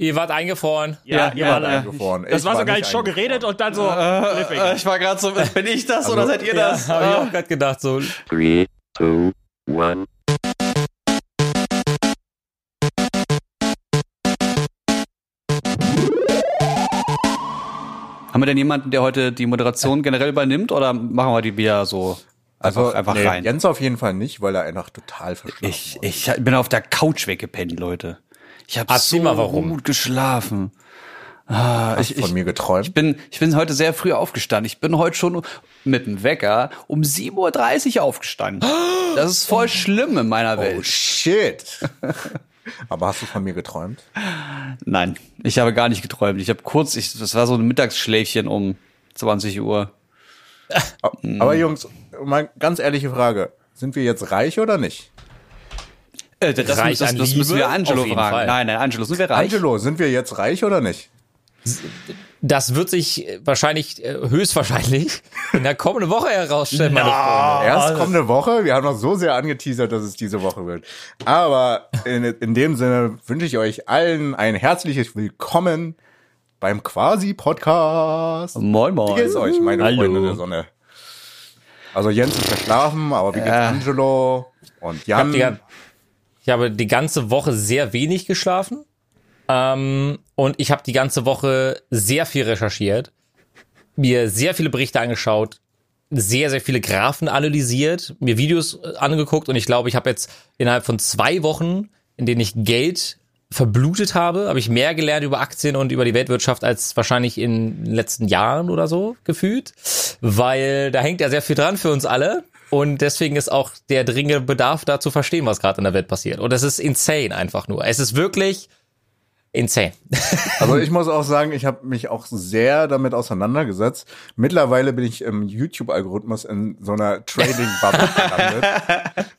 Ihr wart eingefroren. Ja, ihr ja, wart ja. eingefroren. Das Ich war war sogar nicht ich schon geredet und dann so. Äh, ich war gerade so, bin ich das oder seid ihr das? Ja, hab ich auch gerade gedacht, so. Three, two, one. Haben wir denn jemanden, der heute die Moderation generell übernimmt oder machen wir die wieder so einfach, Also einfach nee, rein? Jens auf jeden Fall nicht, weil er einfach total verschlafen Ich, war. ich bin auf der Couch weggepennt, Leute. Ich habe so mal, warum. gut geschlafen. Ah, Hast ich, du von ich, mir geträumt? ich bin, ich bin heute sehr früh aufgestanden. Ich bin heute schon mit dem Wecker um 7.30 Uhr aufgestanden. Das ist voll schlimm in meiner oh Welt. shit. Aber hast du von mir geträumt? Nein, ich habe gar nicht geträumt. Ich habe kurz, ich, das war so ein Mittagsschläfchen um 20 Uhr. Aber Jungs, mal ganz ehrliche Frage. Sind wir jetzt reich oder nicht? Äh, das, Reich das, an das müssen wir Angelo fragen. Fall. Nein, nein, Angelo, sind wir reich? Angelo, sind wir jetzt reich oder nicht? Das wird sich äh, wahrscheinlich, äh, höchstwahrscheinlich, in der kommenden Woche herausstellen, meine Freunde. Erst kommende Woche. Wir haben noch so sehr angeteasert, dass es diese Woche wird. Aber in, in dem Sinne wünsche ich euch allen ein herzliches Willkommen beim Quasi-Podcast. Moin, moin. Wie geht's euch, meine Hallo. Freunde der Sonne? Also Jens ist verschlafen, aber wie geht's Ja. Angelo und Jan? Ich habe die ganze Woche sehr wenig geschlafen. Ähm, und ich habe die ganze Woche sehr viel recherchiert, mir sehr viele Berichte angeschaut, sehr, sehr viele Graphen analysiert, mir Videos äh, angeguckt und ich glaube, ich habe jetzt innerhalb von zwei Wochen, in denen ich Geld verblutet habe, habe ich mehr gelernt über Aktien und über die Weltwirtschaft als wahrscheinlich in den letzten Jahren oder so gefühlt, weil da hängt ja sehr viel dran für uns alle und deswegen ist auch der dringende Bedarf da zu verstehen, was gerade in der Welt passiert. Und es ist insane einfach nur. Es ist wirklich insane. Also ich muss auch sagen, ich habe mich auch sehr damit auseinandergesetzt. Mittlerweile bin ich im YouTube-Algorithmus in so einer Trading-Bubble gelandet.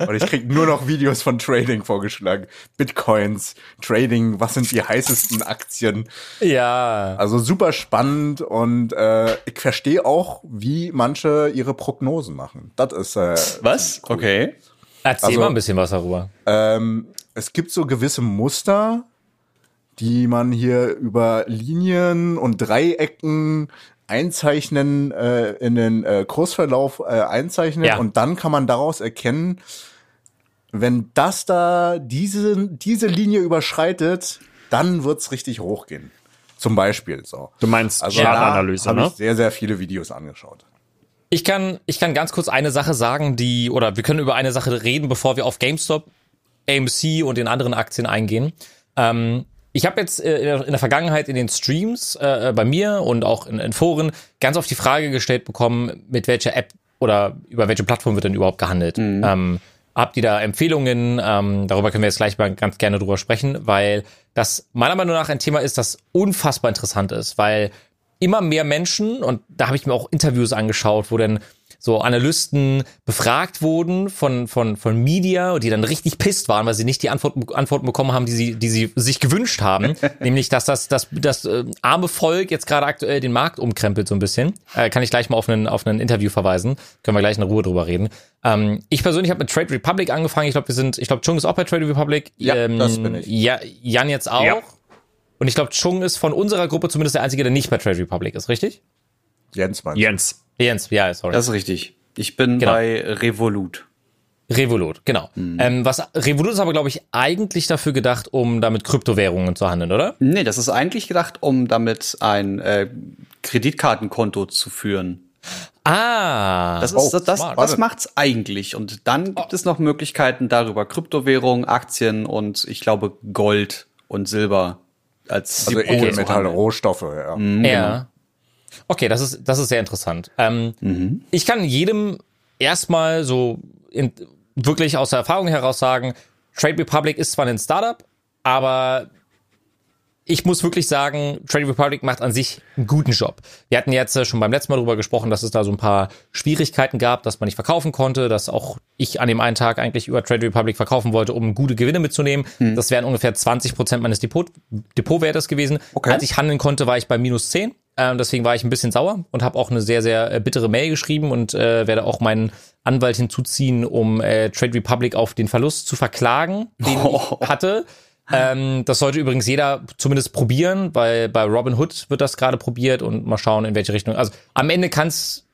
Und ich krieg nur noch Videos von Trading vorgeschlagen. Bitcoins, Trading, was sind die heißesten Aktien? ja. Also super spannend und äh, ich verstehe auch, wie manche ihre Prognosen machen. Das ist äh, Was? Okay. Erzähl also- mal ein bisschen was darüber. Ähm, es gibt so gewisse Muster, die man hier über Linien und Dreiecken einzeichnen, äh, in den äh, Kursverlauf äh, einzeichnen Ja. und dann kann man daraus erkennen, wenn das da diese, diese Linie überschreitet, dann wird's richtig hochgehen. Zum Beispiel so. Du meinst Also Chartanalyse, da habe ne? ich sehr, sehr viele Videos angeschaut. Ich kann, ich kann ganz kurz eine Sache sagen, die, oder wir können über eine Sache reden, bevor wir auf GameStop, AMC und den anderen Aktien eingehen. Ähm, ich habe jetzt äh, in der- Vergangenheit in den Streams äh, bei mir und auch in, in Foren ganz oft die Frage gestellt bekommen, mit welcher App oder über welche Plattform wird denn überhaupt gehandelt? Ähm, habt ihr da Empfehlungen? Ähm, darüber können wir jetzt gleich mal ganz gerne drüber sprechen, weil das meiner Meinung nach ein Thema ist, das unfassbar interessant ist, weil immer mehr Menschen, und da habe ich mir auch Interviews angeschaut, wo dann so Analysten befragt wurden von, von, von Media, die dann richtig pisst waren, weil sie nicht die Antwort, Antworten bekommen haben, die sie, die sie sich gewünscht haben. Nämlich, dass das, das, das äh, arme Volk jetzt gerade aktuell den Markt umkrempelt so ein bisschen. Äh, kann ich gleich mal auf einen, auf ein Interview verweisen. Können wir gleich in Ruhe drüber reden. Ähm, ich persönlich habe mit Trade Republic angefangen. Ich glaube, wir sind, ich glaube, Chung ist auch bei Trade Republic. Ja, das bin ich. Ja, Jan jetzt auch. Ja. Und ich glaube, Chung ist von unserer Gruppe zumindest der Einzige, der nicht bei Trade Republic ist, richtig? Jens meinst du? Jens. Jens, ja, sorry. Das ist richtig. Ich bin Genau. bei Revolut. Revolut, genau. Ähm, was Revolut ist aber, glaube ich, eigentlich dafür gedacht, um damit Kryptowährungen zu handeln, oder? Nee, das ist eigentlich gedacht, um damit ein äh, Kreditkartenkonto zu führen. Ah, Das, ist, Oh, das, das, smart. das macht's eigentlich. Und dann gibt es noch Möglichkeiten darüber Kryptowährungen, Aktien und ich glaube Gold und Silber als Also Edelmetalle. Rohstoffe, ja. ja. Okay, das ist, das ist sehr interessant. Ähm, Ich kann jedem erstmal so in, wirklich aus der Erfahrung heraus sagen, Trade Republic ist zwar ein Startup, aber ich muss wirklich sagen, Trade Republic macht an sich einen guten Job. Wir hatten jetzt äh, schon beim letzten Mal darüber gesprochen, dass es da so ein paar Schwierigkeiten gab, dass man nicht verkaufen konnte, dass auch ich an dem einen Tag eigentlich über Trade Republic verkaufen wollte, um gute Gewinne mitzunehmen. Das wären ungefähr 20 Prozent meines Depot, Depotwertes gewesen. Okay. Als ich handeln konnte, war ich bei minus 10. Ähm, deswegen war ich ein bisschen sauer und habe auch eine sehr, sehr äh, bittere Mail geschrieben und äh, werde auch meinen Anwalt hinzuziehen, um äh, Trade Republic auf den Verlust zu verklagen, den ich hatte. Ähm, das sollte übrigens jeder zumindest probieren, weil bei Robin Hood wird das gerade probiert und mal schauen, in welche Richtung. Also am Ende kann es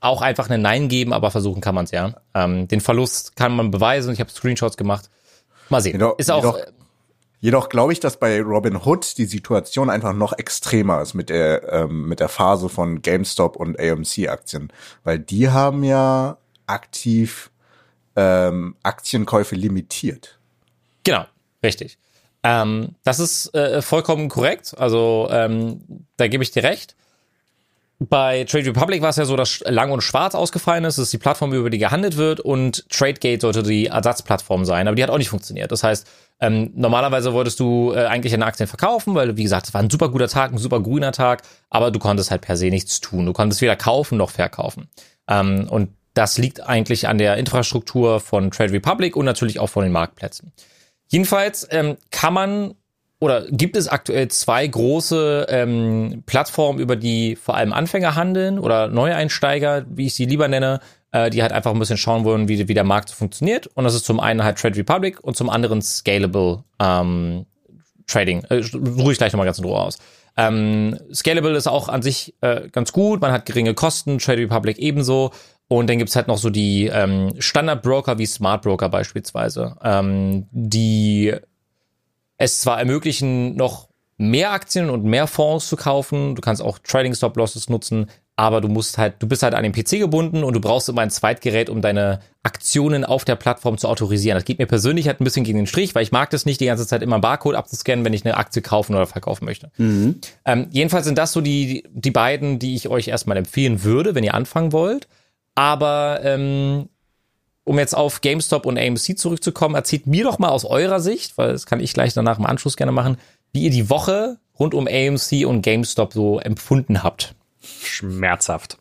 auch einfach eine Nein geben, aber versuchen kann man es ja. Ähm, den Verlust kann man beweisen. Ich habe Screenshots gemacht. Mal sehen. Jedoch, Ist auch jedoch, jedoch glaube ich, dass bei Robin Hood die Situation einfach noch extremer ist mit der, ähm, mit der Phase von GameStop und AMC-Aktien. Weil die haben ja aktiv ähm, Aktienkäufe limitiert. Genau, richtig. Ähm, das ist äh, vollkommen korrekt. Also ähm, da gebe ich dir recht. Bei Trade Republic war es ja so, dass Lang und Schwarz ausgefallen ist. Das ist die Plattform, über die gehandelt wird. Und TradeGate sollte die Ersatzplattform sein. Aber die hat auch nicht funktioniert. Das heißt, ähm, normalerweise wolltest du äh, eigentlich eine Aktien verkaufen, weil, wie gesagt, es war ein super guter Tag, ein super grüner Tag. Aber du konntest halt per se nichts tun. Du konntest weder kaufen noch verkaufen. Ähm, und das liegt eigentlich an der Infrastruktur von Trade Republic und natürlich auch von den Marktplätzen. Jedenfalls ähm, kann man oder gibt es aktuell zwei große ähm, Plattformen, über die vor allem Anfänger handeln oder Neueinsteiger, wie ich sie lieber nenne, äh, die halt einfach ein bisschen schauen wollen, wie, wie der Markt so funktioniert. Und das ist zum einen halt Trade Republic und zum anderen Scalable ähm, Trading. Äh, ruhe ich gleich nochmal ganz in Ruhe aus. Ähm, Scalable ist auch an sich äh, ganz gut, man hat geringe Kosten, Trade Republic ebenso. Und dann gibt's halt noch so die ähm, Standard-Broker wie Smart Broker beispielsweise, ähm, die es zwar ermöglichen, noch mehr Aktien und mehr Fonds zu kaufen. Du kannst auch Trading Stop Losses nutzen, aber du musst halt, du bist halt an den PC gebunden und du brauchst immer ein Zweitgerät, um deine Aktionen auf der Plattform zu autorisieren. Das geht mir persönlich halt ein bisschen gegen den Strich, weil ich mag das nicht, die ganze Zeit immer Barcode abzuscannen, wenn ich eine Aktie kaufen oder verkaufen möchte. Mhm. Ähm, jedenfalls sind das so die, die beiden, die ich euch erstmal empfehlen würde, wenn ihr anfangen wollt. Aber ähm, um jetzt auf GameStop und AMC zurückzukommen, erzählt mir doch mal aus eurer Sicht, weil das kann ich gleich danach im Anschluss gerne machen, wie ihr die Woche rund um AMC und GameStop so empfunden habt. Schmerzhaft.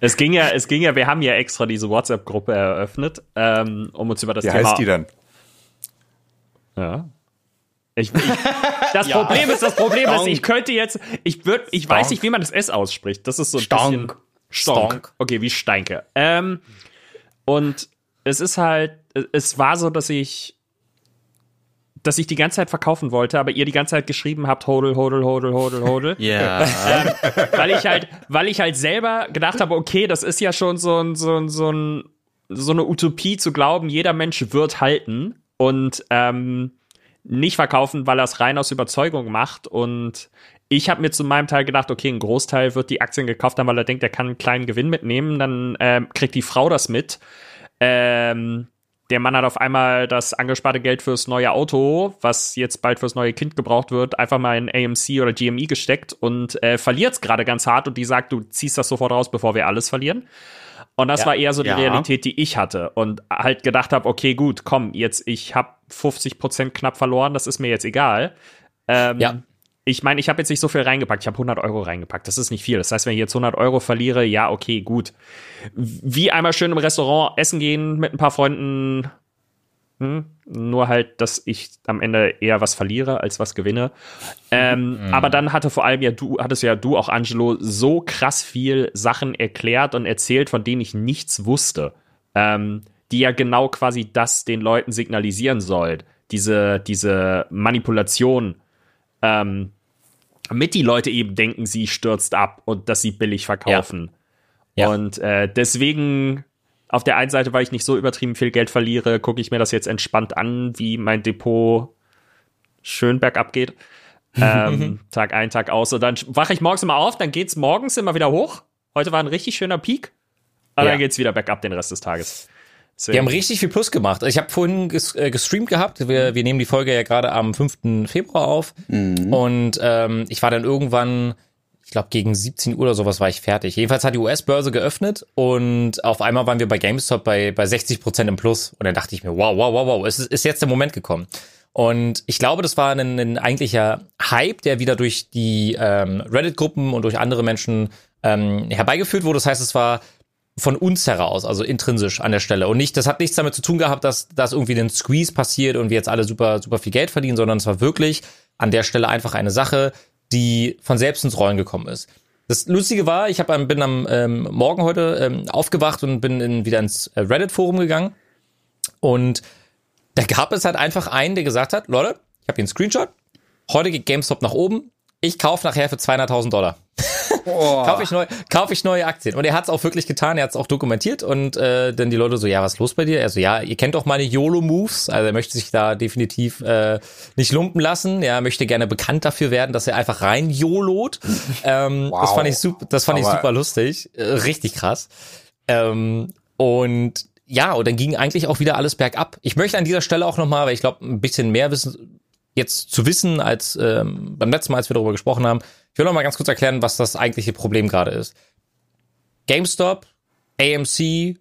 es ging ja, es ging ja, wir haben ja extra diese WhatsApp-Gruppe eröffnet, ähm, um uns über das Wie Thema. heißt die denn? Ja. Ich, ich, das Problem ist, das Problem ist, ich könnte jetzt, ich würde, ich weiß nicht, wie man das S ausspricht. Das ist so ein Stonk. bisschen Stonk. Stonk. Okay, wie Steinke. Ähm, und es ist halt, es war so, dass ich, dass ich die ganze Zeit verkaufen wollte, aber ihr die ganze Zeit geschrieben habt, hodel, hodel, hodel, hodel, hodel. Ja. weil ich halt, weil ich halt selber gedacht habe, okay, das ist ja schon so ein, so ein, so ein, so eine Utopie zu glauben, jeder Mensch wird halten und ähm, nicht verkaufen, weil er es rein aus Überzeugung macht. Und ich habe mir zu meinem Teil gedacht, okay, ein Großteil wird die Aktien gekauft haben, weil er denkt, er kann einen kleinen Gewinn mitnehmen. Dann ähm, kriegt die Frau das mit. Ähm, der Mann hat auf einmal das angesparte Geld fürs neue Auto, was jetzt bald fürs neue Kind gebraucht wird, einfach mal in AMC oder GME gesteckt und äh, verliert es gerade ganz hart und die sagt, du ziehst das sofort raus, bevor wir alles verlieren. Und das Ja. war eher so die Ja. Realität, die ich hatte und halt gedacht habe, okay, gut, komm, jetzt ich habe 50 Prozent knapp verloren, das ist mir jetzt egal. Ähm, Ja. Ich meine, ich habe jetzt nicht so viel reingepackt. Ich habe 100 Euro reingepackt. Das ist nicht viel. Das heißt, wenn ich jetzt 100 Euro verliere, ja, okay, gut. Wie einmal schön im Restaurant essen gehen mit ein paar Freunden. Hm? Nur halt, dass ich am Ende eher was verliere als was gewinne. Ähm, Aber dann hatte vor allem ja du, hattest ja du auch, Angelo, so krass viel Sachen erklärt und erzählt, von denen ich nichts wusste. Ähm, die ja genau quasi das den Leuten signalisieren soll. Diese, diese Manipulation, ähm, damit die Leute eben denken, sie stürzt ab und dass sie billig verkaufen. Ja. Und äh, deswegen, auf der einen Seite, weil ich nicht so übertrieben viel Geld verliere, gucke ich mir das jetzt entspannt an, wie mein Depot schön bergab geht. ähm, Tag ein, Tag aus. Und dann wache ich morgens immer auf, dann geht's morgens immer wieder hoch. Heute war ein richtig schöner Peak. Aber Ja. dann geht's wieder bergab den Rest des Tages. Wir haben richtig viel Plus gemacht. Ich habe vorhin ges äh, gestreamt gehabt. Wir, wir nehmen die Folge ja gerade am 5. Februar auf. Und ähm, ich war dann irgendwann, ich glaube gegen 17 Uhr oder sowas war ich fertig. Jedenfalls hat die US-Börse geöffnet und auf einmal waren wir bei GameStop bei, bei 60 Prozent im Plus. Und dann dachte ich mir, wow, wow, wow, wow, es ist, ist jetzt der Moment gekommen. Und ich glaube, das war ein, ein eigentlicher Hype, der wieder durch die ähm, Reddit-Gruppen und durch andere Menschen ähm, herbeigeführt wurde. Das heißt, es war von uns heraus, also intrinsisch an der Stelle. Und nicht, das hat nichts damit zu tun gehabt, dass, dass irgendwie ein Squeeze passiert und wir jetzt alle super, super viel Geld verdienen, sondern es war wirklich an der Stelle einfach eine Sache, die von selbst ins Rollen gekommen ist. Das Lustige war, ich hab, bin am ähm, Morgen heute ähm, aufgewacht und bin in, wieder ins äh, Reddit-Forum gegangen und da gab es halt einfach einen, der gesagt hat, Leute, ich habe hier einen Screenshot, heute geht GameStop nach oben, ich kaufe nachher für 200.000 Dollar. kaufe ich, neu, kauf ich neue Aktien. Und er hat es auch wirklich getan, er hat es auch dokumentiert und äh, dann die Leute so, ja, was ist los bei dir? Er so, ja, ihr kennt doch meine YOLO-Moves, also er möchte sich da definitiv äh, nicht lumpen lassen, er möchte gerne bekannt dafür werden, dass er einfach rein YOLOt. ähm, Wow. Das fand ich super, das fand ich super lustig, äh, richtig krass. Ähm, und ja, und dann ging eigentlich auch wieder alles bergab. Ich möchte an dieser Stelle auch nochmal, weil ich glaube, ein bisschen mehr wissen, jetzt zu wissen, als ähm, beim letzten Mal, als wir darüber gesprochen haben. Ich will noch mal ganz kurz erklären, was das eigentliche Problem gerade ist. GameStop, AMC,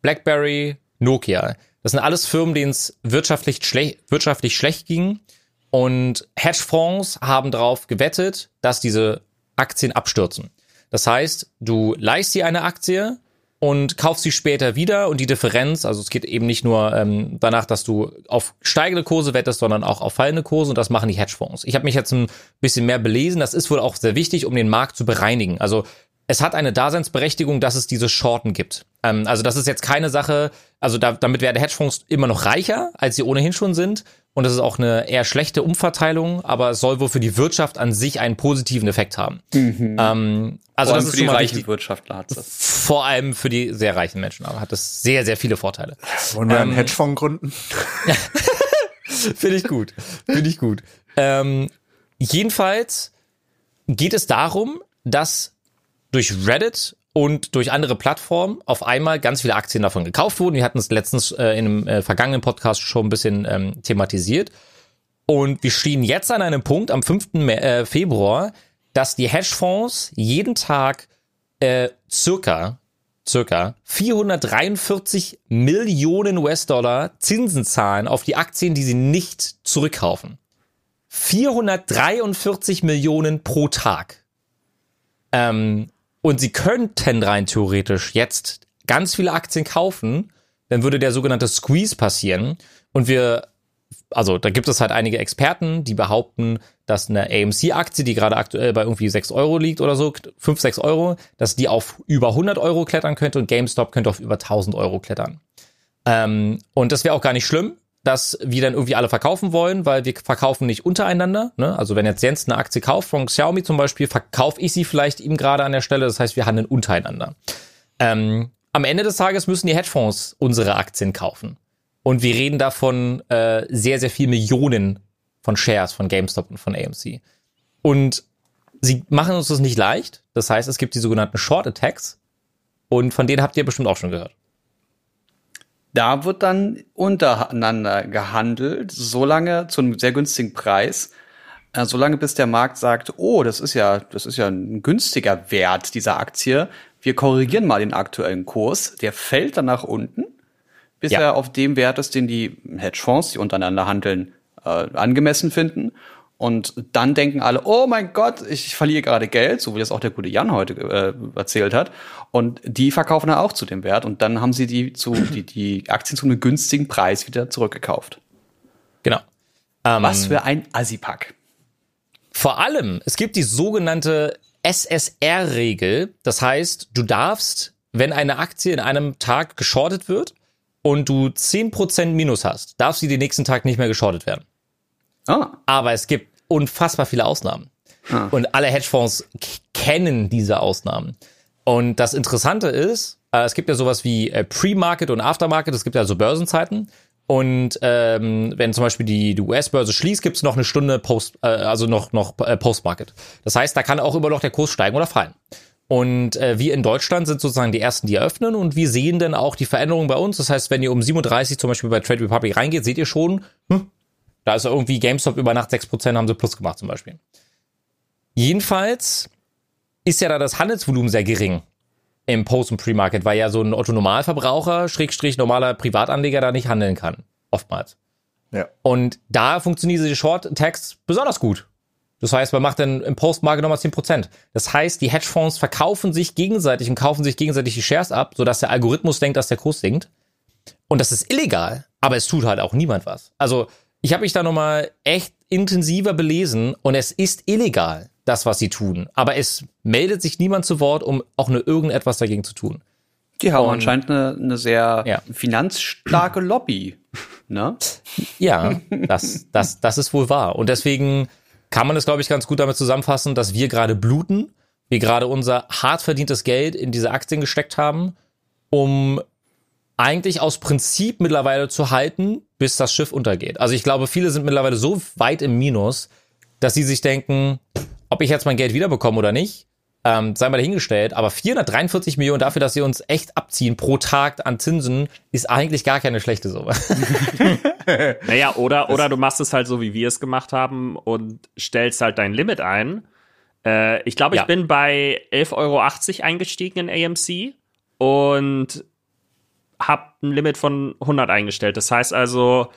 BlackBerry, Nokia. Das sind alles Firmen, denen es wirtschaftlich, schle wirtschaftlich schlecht ging. Und Hedgefonds haben darauf gewettet, dass diese Aktien abstürzen. Das heißt, du leihst dir eine Aktie und kaufst sie später wieder und die Differenz, also es geht eben nicht nur ähm, danach, dass du auf steigende Kurse wettest, sondern auch auf fallende Kurse und das machen die Hedgefonds. Ich habe mich jetzt ein bisschen mehr belesen, das ist wohl auch sehr wichtig, um den Markt zu bereinigen. Also es hat eine Daseinsberechtigung, dass es diese Shorten gibt. Ähm, also das ist jetzt keine Sache, also da, damit werden Hedgefonds immer noch reicher, als sie ohnehin schon sind. Und das ist auch eine eher schlechte Umverteilung, aber es soll wohl für die Wirtschaft an sich einen positiven Effekt haben. Ähm, also Vor das allem ist für die reichen wichtig. Wirtschaftler hat das. Vor allem für die sehr reichen Menschen, aber hat das sehr, sehr viele Vorteile. Wollen wir einen Ähm, Hedgefonds gründen? Finde ich gut. Finde ich gut. Ähm, jedenfalls geht es darum, dass durch Reddit und durch andere Plattformen auf einmal ganz viele Aktien davon gekauft wurden. Wir hatten es letztens äh, in einem äh, vergangenen Podcast schon ein bisschen ähm, thematisiert. Und wir stehen jetzt an einem Punkt am 5. Mä- äh, Februar, dass die Hedgefonds jeden Tag äh, circa circa 443 Millionen US-Dollar Zinsen zahlen auf die Aktien, die sie nicht zurückkaufen. 443 Millionen pro Tag. Ähm, und sie könnten rein theoretisch jetzt ganz viele Aktien kaufen, dann würde der sogenannte Squeeze passieren und wir also da gibt es halt einige Experten, die behaupten, dass eine AMC-Aktie, die gerade aktuell bei irgendwie 6 Euro liegt oder so, 5, 6 Euro, dass die auf über 100 Euro klettern könnte und GameStop könnte auf über 1000 Euro klettern. Ähm, und das wäre auch gar nicht schlimm, dass wir dann irgendwie alle verkaufen wollen, weil wir verkaufen nicht untereinander. Ne? Also wenn jetzt Jens eine Aktie kauft von Xiaomi zum Beispiel, verkaufe ich sie vielleicht ihm gerade an der Stelle. Das heißt, wir handeln untereinander. Ähm, am Ende des Tages müssen die Hedgefonds unsere Aktien kaufen. Und wir reden davon äh, sehr, sehr viel Millionen von Shares von GameStop und von AMC. Und sie machen uns das nicht leicht. Das heißt, es gibt die sogenannten Short Attacks. Und von denen habt ihr bestimmt auch schon gehört. Da wird dann untereinander gehandelt, solange zu einem sehr günstigen Preis, äh, solange bis der Markt sagt, oh, das ist ja, das ist ja ein günstiger Wert dieser Aktie. Wir korrigieren mal den aktuellen Kurs. Der fällt dann nach unten, bis Ja. er auf dem Wert ist, den die Hedgefonds, die untereinander handeln, äh, angemessen finden. Und dann denken alle, oh mein Gott, ich verliere gerade Geld, so wie das auch der gute Jan heute äh, erzählt hat. Und die verkaufen dann auch zu dem Wert und dann haben sie die zu die, die Aktien zu einem günstigen Preis wieder zurückgekauft. Genau. Ähm, Was für ein Assipack. Vor allem, es gibt die sogenannte SSR-Regel. Das heißt, du darfst, wenn eine Aktie in einem Tag geschortet wird und du 10% Minus hast, darf sie den nächsten Tag nicht mehr geschortet werden. Ah, Aber es gibt unfassbar viele Ausnahmen. Und alle Hedgefonds kennen diese Ausnahmen. Und das Interessante ist, äh, es gibt ja sowas wie äh, Pre-Market und Aftermarket, es gibt ja so Börsenzeiten. Und ähm, wenn zum Beispiel die, die US-Börse schließt, gibt es noch eine Stunde Post, äh, also noch, noch äh, Post-Market. Das heißt, da kann auch immer noch der Kurs steigen oder fallen. Und äh, wir in Deutschland sind sozusagen die ersten, die eröffnen und wir sehen dann auch die Veränderungen bei uns. Das heißt, wenn ihr um 37 zum Beispiel bei Trade Republic reingeht, seht ihr schon, hm, da ist irgendwie GameStop über Nacht 6% haben sie plus gemacht zum Beispiel. Jedenfalls ist ja da das Handelsvolumen sehr gering im Post- und Pre-Market, weil ja so ein Otto-Normalverbraucher, Schrägstrich normaler Privatanleger da nicht handeln kann. Oftmals. Ja. Und da funktionieren diese Short-Tags besonders gut. Das heißt, man macht dann im Post-Market nochmal 10%. Das heißt, die Hedgefonds verkaufen sich gegenseitig und kaufen sich gegenseitig die Shares ab, sodass der Algorithmus denkt, dass der Kurs sinkt. Und das ist illegal, aber es tut halt auch niemand was. Also, ich habe mich da nochmal echt intensiver belesen und es ist illegal, das, was sie tun. Aber es meldet sich niemand zu Wort, um auch nur irgendetwas dagegen zu tun. die haben anscheinend eine, eine sehr Ja. finanzstarke Lobby. Ne? Ja, das, das, das ist wohl wahr. Und deswegen kann man es, glaube ich, ganz gut damit zusammenfassen, dass wir gerade bluten, wir gerade unser hart verdientes Geld in diese Aktien gesteckt haben, um eigentlich aus Prinzip mittlerweile zu halten, bis das Schiff untergeht. Also ich glaube, viele sind mittlerweile so weit im Minus, dass sie sich denken, ob ich jetzt mein Geld wiederbekomme oder nicht, ähm, sei mal dahingestellt, aber 443 Millionen dafür, dass sie uns echt abziehen pro Tag an Zinsen, ist eigentlich gar keine schlechte Summe. Naja, oder, oder du machst es halt so, wie wir es gemacht haben und stellst halt dein Limit ein. Äh, ich glaube, ich Ja. bin bei 11,80 Euro eingestiegen in AMC und habe ein Limit von 100 eingestellt. Das heißt also,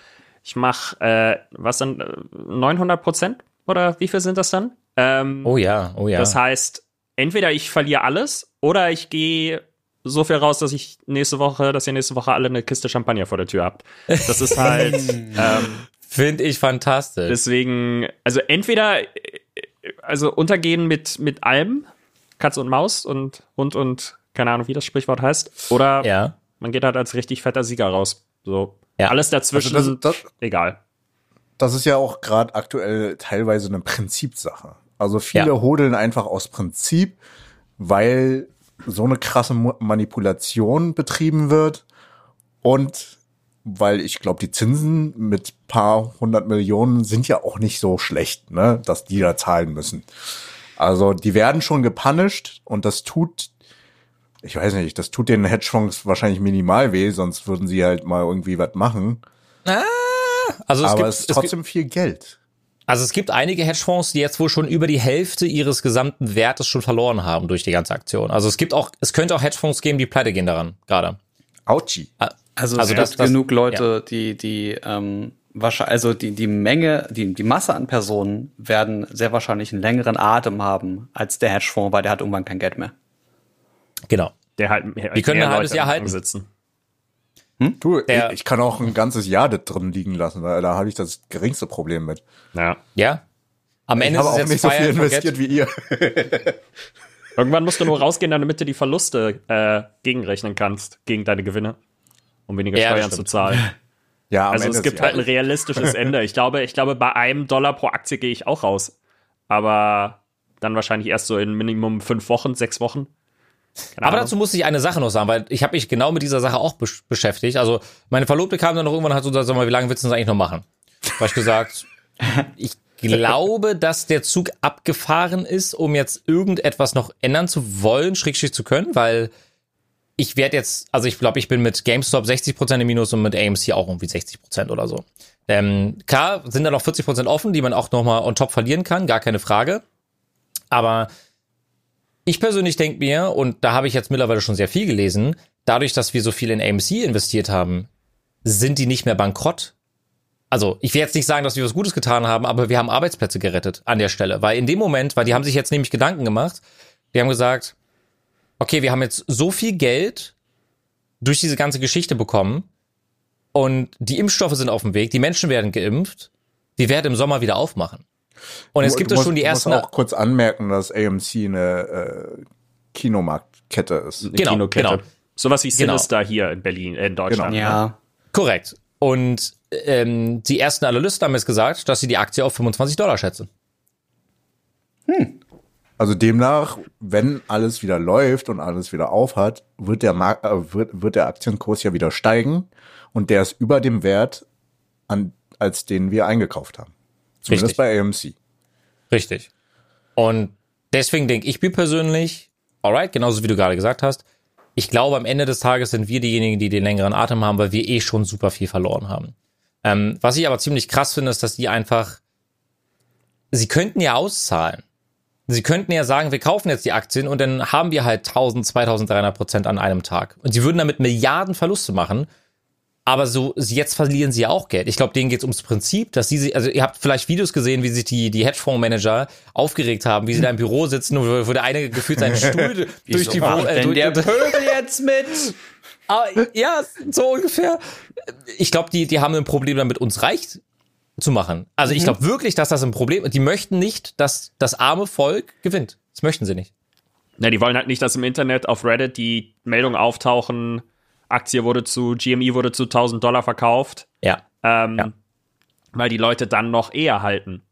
ich mache, äh, was dann, äh, 900 Prozent? Oder wie viel sind das dann? Ähm, Oh ja, oh ja. Das heißt, entweder ich verliere alles oder ich gehe so viel raus, dass ich nächste Woche, dass ihr nächste Woche alle eine Kiste Champagner vor der Tür habt. Das ist halt, ähm, Finde ich fantastisch. deswegen, also entweder, äh, also untergehen mit, mit allem, Katze und Maus und Hund und keine Ahnung, wie das Sprichwort heißt, oder ja. Man geht halt als richtig fetter Sieger raus. So, Ja. alles dazwischen, Also das- das- egal. Das ist ja auch gerade aktuell teilweise eine Prinzipsache. Also viele Ja. hodeln einfach aus Prinzip, weil so eine krasse Manipulation betrieben wird und weil ich glaube, die Zinsen mit paar hundert Millionen sind ja auch nicht so schlecht, ne, dass die da zahlen müssen. Also die werden schon gepunished und das tut, ich weiß nicht, das tut den Hedgefonds wahrscheinlich minimal weh, sonst würden sie halt mal irgendwie was machen. Also es Aber gibt, es ist es gibt, trotzdem viel Geld. also es gibt einige Hedgefonds, die jetzt wohl schon über die Hälfte ihres gesamten Wertes schon verloren haben durch die ganze Aktion. Also es gibt auch, es könnte auch Hedgefonds geben, die pleite gehen daran, gerade. Autschi. Also, Also es das- gibt das- genug Leute, die, die, ähm, wahrscheinlich, also die, die Menge, die, die Masse an Personen werden sehr wahrscheinlich einen längeren Atem haben als der Hedgefonds, weil der hat irgendwann kein Geld mehr. Genau. Der halt Die können ein halbes Jahr halten. Sitzen. Du, Der- ich, ich kann auch ein ganzes Jahr das drin liegen lassen. Da, da habe ich das geringste Problem mit. Ja. Ja. Am Ich Ende habe ist auch nicht so viel investiert wie ihr. Irgendwann musst du nur rausgehen, damit du die Verluste äh, gegenrechnen kannst, gegen deine Gewinne, um weniger Ja, Steuern zu zahlen. Ja, am Also Ende es gibt halt ein realistisches Ende. Ich glaube, ich glaube, bei einem Dollar pro Aktie gehe ich auch raus. Aber dann wahrscheinlich erst so in Minimum fünf Wochen, sechs Wochen. Keine Aber Ahnung. dazu muss ich eine Sache noch sagen, weil ich habe mich genau mit dieser Sache auch besch beschäftigt. Also meine Verlobte kam dann noch irgendwann und hat so gesagt, sag mal, wie lange willst du das eigentlich noch machen? Hab ich gesagt, ich glaube, dass der Zug abgefahren ist, um jetzt irgendetwas noch ändern zu wollen, schrägstrich zu können, weil ich werde jetzt, also ich glaube, ich bin mit GameStop 60% im Minus und mit AMC auch irgendwie 60% oder so. Ähm, klar sind da noch 40% offen, die man auch nochmal on top verlieren kann, gar keine Frage. Aber ich persönlich denke mir, und da habe ich jetzt mittlerweile schon sehr viel gelesen, dadurch, dass wir so viel in AMC investiert haben, sind die nicht mehr bankrott. Also, ich will jetzt nicht sagen, dass wir was Gutes getan haben, aber wir haben Arbeitsplätze gerettet an der Stelle. Weil in dem Moment, weil die haben sich jetzt nämlich Gedanken gemacht, die haben gesagt, okay, wir haben jetzt so viel Geld durch diese ganze Geschichte bekommen und die Impfstoffe sind auf dem Weg, die Menschen werden geimpft, wir werden im Sommer wieder aufmachen. Und es gibt musst- schon die ersten. musst auch kurz anmerken, dass AMC eine äh, Kinomarktkette ist. Eine genau, Kinokette. genau. Sowas wie Genau. Sinister hier in Berlin, äh, in Deutschland. Genau. ne? Ja. Korrekt. Und ähm, die ersten Analysten haben jetzt gesagt, dass sie die Aktie auf 25 Dollar schätzen. Also demnach, wenn alles wieder läuft und alles wieder aufhat, wird der Markt, äh, wird, wird der Aktienkurs ja wieder steigen und der ist über dem Wert, an, als den wir eingekauft haben. Zumindest Richtig. bei AMC. Richtig. Und deswegen denke ich mir persönlich, alright, genauso wie du gerade gesagt hast, ich glaube, am Ende des Tages sind wir diejenigen, die den längeren Atem haben, weil wir eh schon super viel verloren haben. Ähm, was ich aber ziemlich krass finde, ist, dass die einfach, sie könnten ja auszahlen. Sie könnten ja sagen, wir kaufen jetzt die Aktien und dann haben wir halt 1000, 2300 Prozent an einem Tag. Und sie würden damit Milliarden Verluste machen. Aber so, jetzt verlieren sie ja auch Geld. Ich glaube, denen geht es ums Prinzip, dass sie, sich- also ihr habt vielleicht Videos gesehen, wie sich die, die Hedgefondsmanager aufgeregt haben, wie sie da im Büro sitzen, wo, wo der eine gefühlt seinen Stuhl durch die Wo- Macht äh, durch, der Pöbel jetzt mit? Ah, ja, so ungefähr. Ich glaube, die, die haben ein Problem damit, uns reich zu machen. Also ich glaube wirklich, dass das ein Problem ist. Die möchten nicht, dass das arme Volk gewinnt. Das möchten sie nicht. Ja, die wollen halt nicht, dass im Internet auf Reddit die Meldungen auftauchen, Aktie wurde zu, GME wurde zu 1000 Dollar verkauft. Ja. Ähm, Ja. Weil die Leute dann noch eher halten.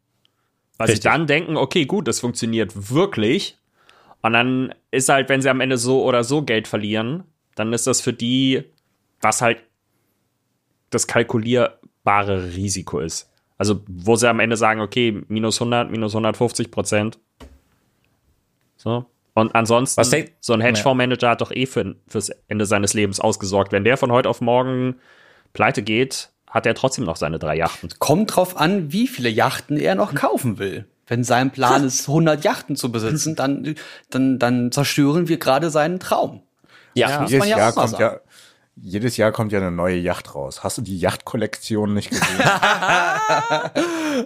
Weil sie Richtig. dann denken, okay, gut, das funktioniert wirklich. Und dann ist halt, wenn sie am Ende so oder so Geld verlieren, dann ist das für die, was halt das kalkulierbare Risiko ist. Also, wo sie am Ende sagen, okay, minus 100, minus 150 Prozent. So. Und ansonsten, Was denk- so ein Hedgefondsmanager hat doch eh für, fürs Ende seines Lebens ausgesorgt. Wenn der von heute auf morgen pleite geht, hat er trotzdem noch seine drei Yachten. Kommt drauf an, wie viele Yachten er noch kaufen will. Wenn sein Plan ist, 100 Yachten zu besitzen, dann, dann, dann zerstören wir gerade seinen Traum. Ja, muss Jedes man ja Jahr kommt sagen. ja, jedes Jahr kommt ja eine neue Yacht raus. Hast du die Yachtkollektion nicht gesehen?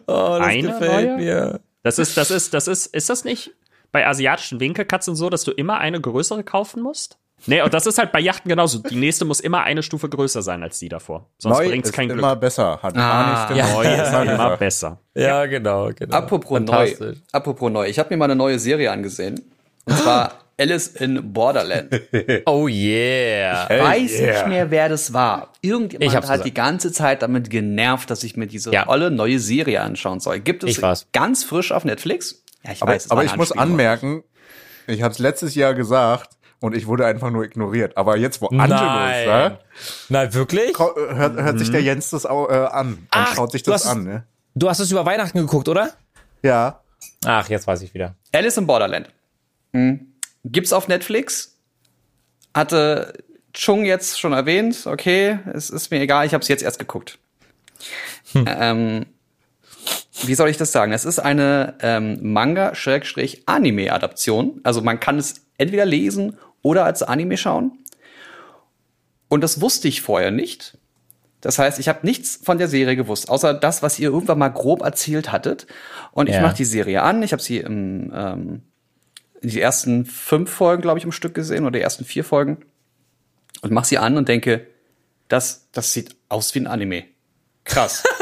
oh, das Eine gefällt neue? mir. Das ist, das ist, das ist, ist das nicht bei asiatischen Winkelkatzen so, dass du immer eine größere kaufen musst? Nee, und das ist halt bei Yachten genauso. Die nächste muss immer eine Stufe größer sein als die davor. Sonst Neu bringt's ist kein immer Glück. besser. Hat Ah. Ja. Neu ist Immer immer besser. Ja, genau, genau. Apropos neu. Apropos neu. Ich habe mir mal eine neue Serie angesehen. Und zwar Alice in Borderland. Oh yeah. Weiß yeah. nicht mehr, wer das war. Ich Irgendjemand hat gesagt. die ganze Zeit damit genervt, dass ich mir diese Ja. olle neue Serie anschauen soll. Gibt es Ich ganz frisch auf Netflix? Ja, ich Aber, weiß, aber ich muss anmerken, ich habe es letztes Jahr gesagt und ich wurde einfach nur ignoriert. Aber jetzt, wo Angelo ist, da, Nein, wirklich? ko- hört, hört sich der Jens das auch, äh, an und Ach, schaut sich du das hast- an. Ne? Du hast es über Weihnachten geguckt, oder? Ja. Ach, jetzt weiß ich wieder. Alice in Borderland. Hm. Gibt's auf Netflix? Hatte Chung jetzt schon erwähnt. Okay, es ist mir egal, ich habe es jetzt erst geguckt. Ähm, wie soll ich das sagen? Es ist eine ähm, Manga-Anime-Adaption. Also man kann es entweder lesen oder als Anime schauen. Und das wusste ich vorher nicht. Das heißt, ich habe nichts von der Serie gewusst, außer das, was ihr irgendwann mal grob erzählt hattet. Und ich Ja. mache die Serie an. Ich habe sie im, ähm, die ersten fünf Folgen, glaube ich, im Stück gesehen oder die ersten vier Folgen und mache sie an und denke, das, das sieht aus wie ein Anime. Krass.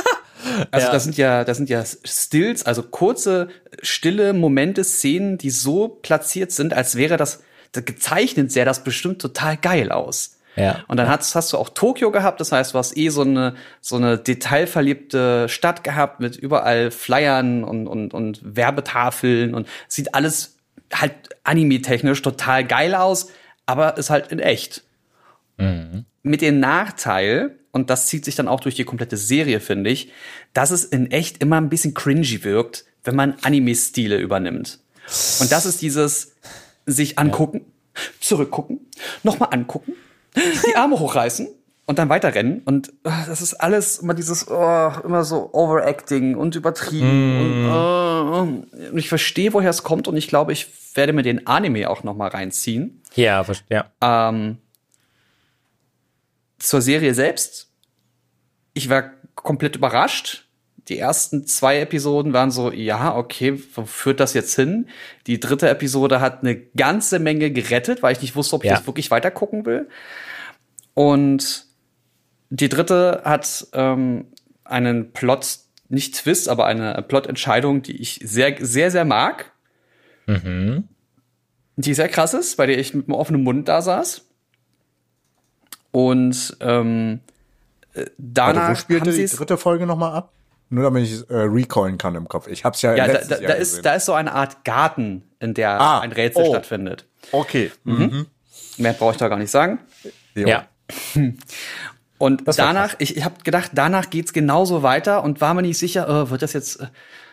Also Ja. das sind ja, das sind ja Stills, also kurze, stille Momente, Szenen, die so platziert sind, als wäre das, das gezeichnet sähe das bestimmt total geil aus. Ja. Und dann hast, hast du auch Tokio gehabt, das heißt, du hast eh so eine, so eine detailverliebte Stadt gehabt mit überall Flyern und, und, und Werbetafeln und sieht alles halt anime-technisch total geil aus, aber ist halt in echt. Mit dem Nachteil, und das zieht sich dann auch durch die komplette Serie, finde ich, dass es in echt immer ein bisschen cringy wirkt, wenn man Anime-Stile übernimmt. Und das ist dieses sich angucken, zurückgucken, nochmal angucken, die Arme hochreißen und dann weiterrennen. Und äh, das ist alles immer dieses, oh, immer so Overacting und übertrieben. Und, äh, und ich verstehe, woher es kommt und ich glaube, ich werde mir den Anime auch nochmal reinziehen. Ja, ver- ja. Ähm, zur Serie selbst. Ich war komplett überrascht. Die ersten zwei Episoden waren so, ja, okay, wo führt das jetzt hin? Die dritte Episode hat eine ganze Menge gerettet, weil ich nicht wusste, ob ich Ja. das wirklich weiter gucken will. Und die dritte hat ähm, einen Plot, nicht Twist, aber eine Plot-Entscheidung, die ich sehr, sehr, sehr mag. Die sehr krass ist, bei der ich mit einem offenen Mund da saß. Und ähm, äh, danach Warte, wo sie die dritte Folge nochmal ab? Nur damit ich äh, recallen kann im Kopf. Ich hab's ja, Ja, da, letztes da, Jahr da, ist, gesehen. da ist so eine Art Garten, in der Ah, ein Rätsel oh. stattfindet. Okay. Mhm. Mehr brauche ich da gar nicht sagen. Jo. Ja. Und war danach, ich, ich habe gedacht, danach geht's genauso weiter und war mir nicht sicher, äh, wird das jetzt, äh,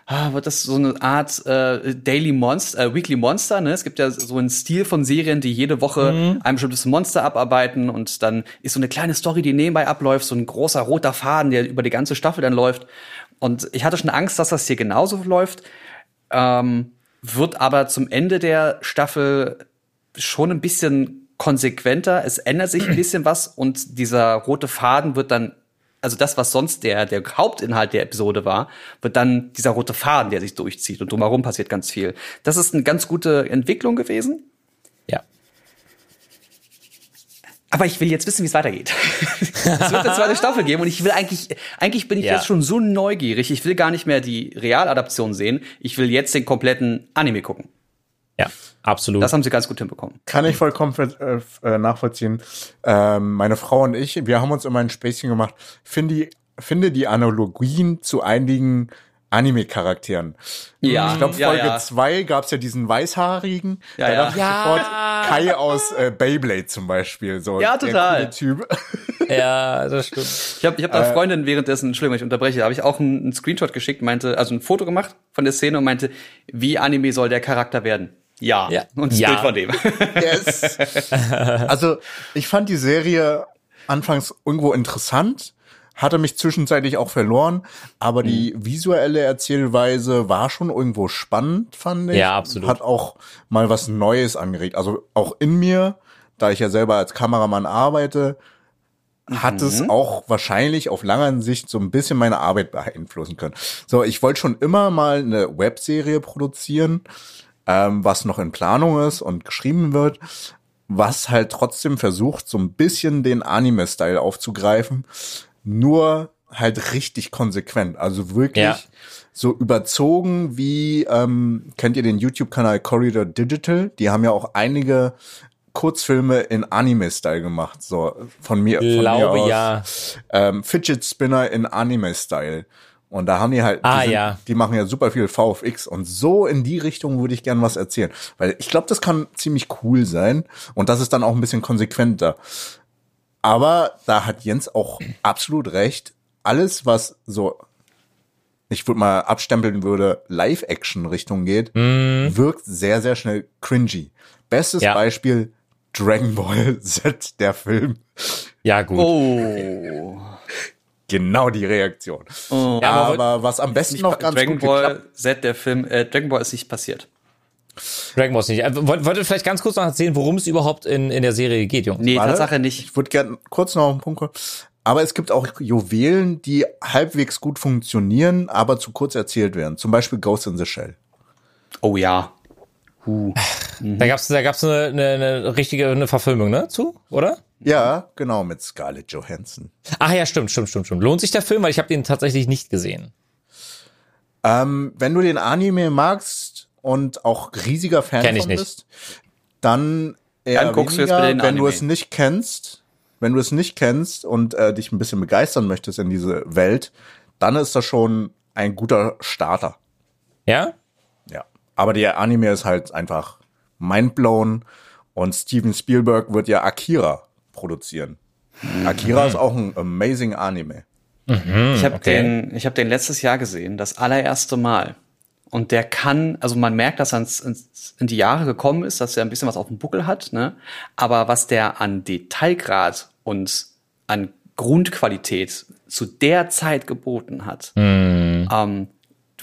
ah, wird das so eine Art äh, Daily Monster, äh, Weekly Monster, ne? Es gibt ja so einen Stil von Serien, die jede Woche ein bestimmtes Monster abarbeiten und dann ist so eine kleine Story, die nebenbei abläuft, so ein großer roter Faden, der über die ganze Staffel dann läuft. Und ich hatte schon Angst, dass das hier genauso läuft. Ähm, wird aber zum Ende der Staffel schon ein bisschen konsequenter. Es ändert sich ein bisschen was und dieser rote Faden wird dann, also das, was sonst der, der Hauptinhalt der Episode war, wird dann dieser rote Faden, der sich durchzieht und drumherum passiert ganz viel. Das ist eine ganz gute Entwicklung gewesen. Ja. Aber ich will jetzt wissen, wie es weitergeht. es wird eine zweite Staffel geben und ich will eigentlich, eigentlich bin ich Ja. jetzt schon so neugierig. Ich will gar nicht mehr die Realadaption sehen. Ich will jetzt den kompletten Anime gucken. Ja, absolut. Das haben sie ganz gut hinbekommen. Kann ich vollkommen äh, äh, nachvollziehen. Ähm, meine Frau und ich, wir haben uns immer ein Späßchen gemacht. Finden die finde die Analogien zu einigen Anime-Charakteren. Ja, Ich glaube, ja, Folge ja. 2 gab's ja diesen Weißhaarigen. Ja, da ja. dachte ich sofort Kai aus äh, Beyblade zum Beispiel. So, Ja, total. Typ. Ja, das stimmt. Ich habe ich hab einer Freundin währenddessen, Entschuldigung, ich unterbreche, habe ich auch einen, einen Screenshot geschickt, meinte, also ein Foto gemacht von der Szene und meinte, wie Anime soll der Charakter werden? Ja. Ja. Und das Ja. Bild von dem. Yes. also, ich fand die Serie anfangs irgendwo interessant, hatte mich zwischenzeitlich auch verloren, aber die Mhm. visuelle Erzählweise war schon irgendwo spannend, fand ich. Ja, absolut. Hat auch mal was Neues angeregt. Also auch in mir, da ich ja selber als Kameramann arbeite, hat Mhm. es auch wahrscheinlich auf langer Sicht so ein bisschen meine Arbeit beeinflussen können. So, ich wollte schon immer mal eine Webserie produzieren, ähm, was noch in Planung ist und geschrieben wird, was halt trotzdem versucht, so ein bisschen den Anime-Style aufzugreifen, nur halt richtig konsequent. Also wirklich Ja. so überzogen wie, ähm, kennt ihr den YouTube-Kanal Corridor Digital? Die haben ja auch einige Kurzfilme in Anime-Style gemacht, so von mir, von mir Glaube aus. ja. Ähm, Fidget Spinner in Anime-Style. Und da haben die halt, die, Ah, sind, ja. die machen ja super viel VFX und so in die Richtung würde ich gern was erzählen. Weil ich glaube, das kann ziemlich cool sein und das ist dann auch ein bisschen konsequenter. Aber da hat Jens auch absolut recht. Alles, was so, ich würde mal abstempeln würde, Live-Action-Richtung geht, wirkt sehr, sehr schnell cringy. Bestes Ja. Beispiel Dragon Ball Z, der Film. Ja, gut. Oh. Genau die Reaktion. oh. Ja, aber aber was am besten noch ganz Dragon gut geklappt Ball Z, der Film, äh, Dragon Ball ist nicht passiert. Dragon Ball ist nicht. Äh, wollt, wollt ihr vielleicht ganz kurz noch erzählen, worum es überhaupt in, in der Serie geht, Jungs? Nee, Warte. Tatsache nicht. Ich würde gerne kurz noch einen Punkt kommen. Aber es gibt auch Juwelen, die halbwegs gut funktionieren, aber zu kurz erzählt werden. Zum Beispiel Ghost in the Shell. Oh ja. Huh. Da gab's da gab's eine, eine, eine richtige eine Verfilmung, ne? Zu, oder? Ja, genau, mit Scarlett Johansson. Ach ja, stimmt, stimmt, stimmt, stimmt. Lohnt sich der Film, weil ich habe den tatsächlich nicht gesehen. Ähm, wenn du den Anime magst und auch riesiger Fan Kenn ich von nicht. bist, dann eher Dann guckst du jetzt weniger, den wenn du Anime. es nicht kennst, wenn du es nicht kennst und äh, dich ein bisschen begeistern möchtest in diese Welt, dann ist das schon ein guter Starter. Ja? Aber der Anime ist halt einfach mindblown und Steven Spielberg wird ja Akira produzieren. Akira ist auch ein amazing Anime. Ich habe okay. den, ich habe den letztes Jahr gesehen, das allererste Mal. Und der kann, also man merkt, dass er ins, ins, in die Jahre gekommen ist, dass er ein bisschen was auf dem Buckel hat, ne? Aber was der an Detailgrad und an Grundqualität zu der Zeit geboten hat, ähm,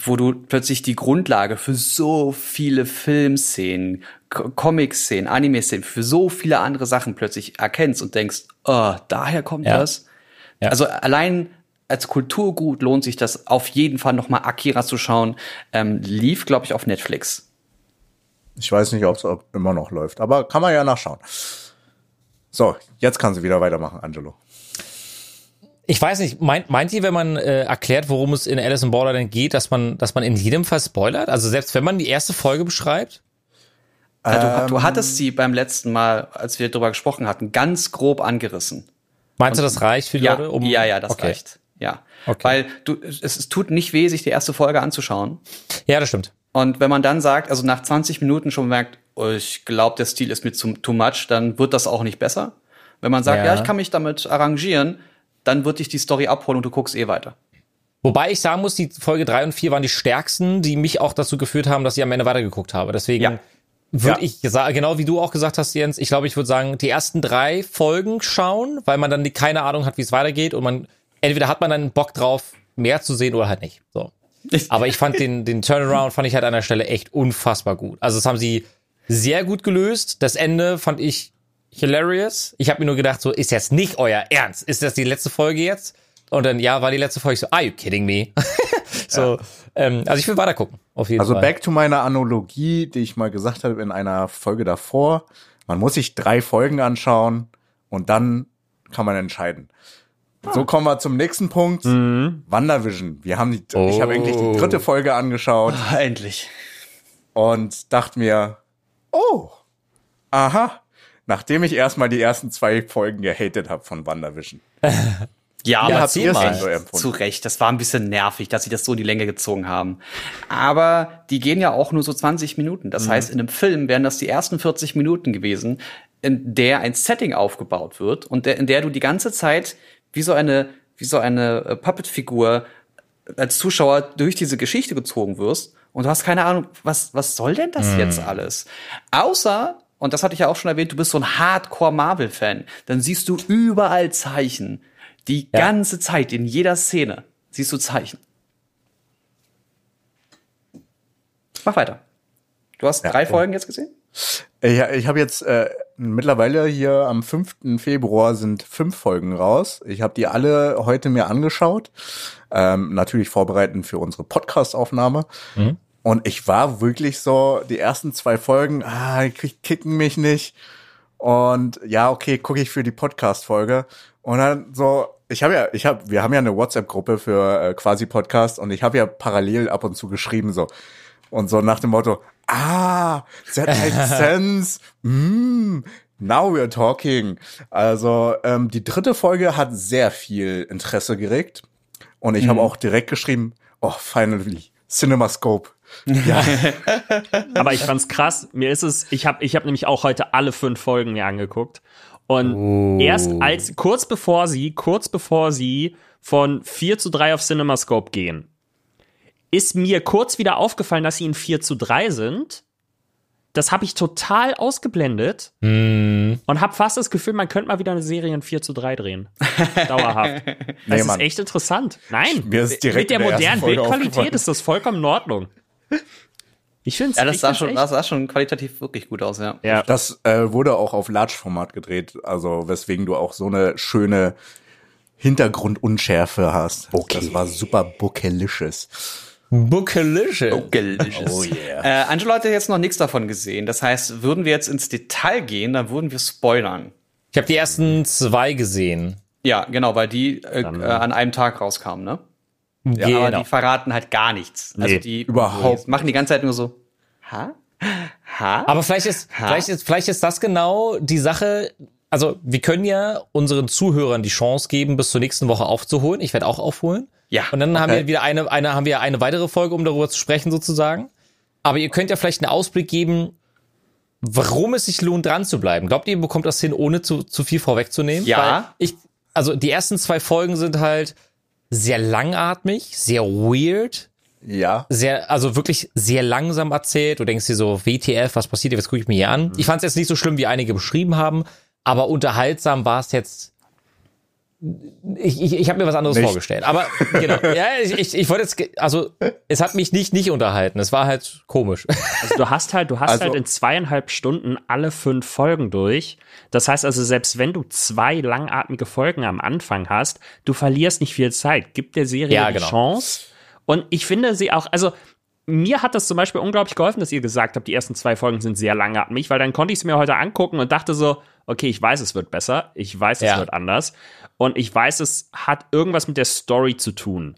wo du plötzlich die Grundlage für so viele Filmszenen, Co- Comic-Szenen, Anime-Szenen, für so viele andere Sachen plötzlich erkennst und denkst, oh, daher kommt Ja. das. Ja. Also allein als Kulturgut lohnt sich das auf jeden Fall nochmal Akira zu schauen. Ähm, lief, glaube ich, auf Netflix. Ich weiß nicht, ob es immer noch läuft, aber kann man ja nachschauen. So, jetzt kann sie wieder weitermachen, Angelo. Ich weiß nicht, meint, meint ihr, wenn man äh, erklärt, worum es in Alice in Borderland geht, dass man, dass man in jedem Fall spoilert? Also selbst wenn man die erste Folge beschreibt? Ja, du, du hattest sie beim letzten Mal, als wir darüber gesprochen hatten, ganz grob angerissen. Meinst du, das reicht für die Ja, Leute? Um, ja, ja, das okay. reicht. Ja. Okay. Weil du, es, es tut nicht weh, sich die erste Folge anzuschauen. Ja, das stimmt. Und wenn man dann sagt, also nach 20 Minuten schon merkt, oh, ich glaube, der Stil ist mir zu, too much, dann wird das auch nicht besser. Wenn man sagt, Ja. ja. ich kann mich damit arrangieren, dann wird dich die Story abholen und du guckst eh weiter. Wobei ich sagen muss, die Folge drei und vier waren die stärksten, die mich auch dazu geführt haben, dass ich am Ende weitergeguckt habe. Deswegen Ja. würde Ja. ich sagen, genau wie du auch gesagt hast, Jens, ich glaube, ich würde sagen, die ersten drei Folgen schauen, weil man dann die- keine Ahnung hat, wie es weitergeht und man entweder hat man dann Bock drauf, mehr zu sehen oder halt nicht. So. Aber ich fand den, den Turnaround fand ich halt an der Stelle echt unfassbar gut. Also das haben sie sehr gut gelöst. Das Ende fand ich hilarious. Ich habe mir nur gedacht, so ist jetzt nicht euer Ernst. Ist das die letzte Folge jetzt? Und dann ja, war die letzte Folge Ich so, are you kidding me? so, ähm, also ich will weiter gucken. Auf jeden Also Fall. back to meiner Analogie, die ich mal gesagt habe in einer Folge davor. Man muss sich drei Folgen anschauen und dann kann man entscheiden. So kommen wir zum nächsten Punkt. WandaVision. Wir haben die, ich habe eigentlich die dritte Folge angeschaut Ah, endlich. und dachte mir, oh, aha, nachdem ich erstmal die ersten zwei Folgen gehatet habe von WandaVision. Ja, Ja, aber erzähl zu, mal. Recht, So zu Recht. Das war ein bisschen nervig, dass sie das so in die Länge gezogen haben. Aber die gehen ja auch nur so 20 Minuten. Das heißt, in einem Film wären das die ersten 40 Minuten gewesen, in der ein Setting aufgebaut wird und der, in der du die ganze Zeit wie so eine, wie so eine äh, Puppet-Figur als Zuschauer durch diese Geschichte gezogen wirst und du hast keine Ahnung, was, was soll denn das jetzt alles? Außer, und das hatte ich ja auch schon erwähnt, du bist so ein Hardcore-Marvel-Fan, dann siehst du überall Zeichen. Die ganze Zeit, in jeder Szene, siehst du Zeichen. Mach weiter. Du hast drei Folgen jetzt gesehen? Ich, ich habe jetzt äh, mittlerweile hier am 5. Februar sind fünf Folgen raus. Ich habe die alle heute mir angeschaut. Ähm, natürlich vorbereitend für unsere Podcast-Aufnahme. Und ich war wirklich so, die ersten zwei Folgen, ah, kicken mich nicht. Und ja, okay, gucke ich für die Podcast-Folge. Und dann so, ich habe ja, ich habe, wir haben ja eine WhatsApp-Gruppe für äh, quasi Podcast und ich habe ja parallel ab und zu geschrieben so und so nach dem Motto, ah, that makes sense. Mm, now we're talking. Also ähm, die dritte Folge hat sehr viel Interesse geregt und ich habe auch direkt geschrieben, oh, finally, CinemaScope. Ja, Aber ich fand's krass. Mir ist es, ich habe ich hab nämlich auch heute alle fünf Folgen mir angeguckt. Und erst als, kurz bevor sie, kurz bevor sie von 4 zu 3 auf CinemaScope gehen, ist mir kurz wieder aufgefallen, dass sie in 4 zu 3 sind. Das habe ich total ausgeblendet und habe fast das Gefühl, man könnte mal wieder eine Serie in 4 zu 3 drehen. Dauerhaft. Das ist Mann. echt interessant. Nein, ist mit der modernen Bildqualität ist das vollkommen in Ordnung. Ich finde es Ja, das sah schon, das sah schon qualitativ wirklich gut aus, ja. Ja. das äh, wurde auch auf Large-Format gedreht, also weswegen du auch so eine schöne Hintergrundunschärfe hast. Okay. Das war super bookelicious. Bookalicious. Oh yeah. Äh, Angelo hat ja jetzt noch nichts davon gesehen. Das heißt, würden wir jetzt ins Detail gehen, dann würden wir spoilern. Ich habe die ersten zwei gesehen. Ja, genau, weil die äh, äh, an einem Tag rauskamen, ne? Ja, aber Genau. die verraten halt gar nichts. Also Nee, die überhaupt die machen die ganze Zeit nur so, ha? Ha? Aber vielleicht ist, vielleicht ist, vielleicht ist das genau die Sache. Also, wir können ja unseren Zuhörern die Chance geben, bis zur nächsten Woche aufzuholen. Ich werde auch aufholen. Ja, Und dann haben okay. wir wieder eine, eine, haben wir eine weitere Folge, um darüber zu sprechen, sozusagen. Aber ihr könnt ja vielleicht einen Ausblick geben, warum es sich lohnt, dran zu bleiben. Glaubt ihr, ihr bekommt das hin, ohne zu, zu viel vorwegzunehmen? Ja. Weil ich, also die ersten zwei Folgen sind halt sehr langatmig, sehr weird, Ja. sehr, also wirklich sehr langsam erzählt. Du denkst dir so, WTF, was passiert hier, was gucke ich mir hier an? Ich fand es jetzt nicht so schlimm, wie einige beschrieben haben, aber unterhaltsam war es jetzt. Ich, ich, ich habe mir was anderes Nicht. vorgestellt. Aber genau, ja, ich, ich, ich wollte jetzt, also es hat mich nicht nicht unterhalten. Es war halt komisch. Also du hast halt, du hast Also- halt in zweieinhalb Stunden alle fünf Folgen durch. Das heißt also, selbst wenn du zwei langatmige Folgen am Anfang hast, du verlierst nicht viel Zeit. Gib der Serie Ja, die genau. Chance. Und ich finde sie auch, also mir hat das zum Beispiel unglaublich geholfen, dass ihr gesagt habt, die ersten zwei Folgen sind sehr langatmig, weil dann konnte ich es mir heute angucken und dachte so, okay, ich weiß, es wird besser, ich weiß, es Ja. wird anders und ich weiß, es hat irgendwas mit der Story zu tun.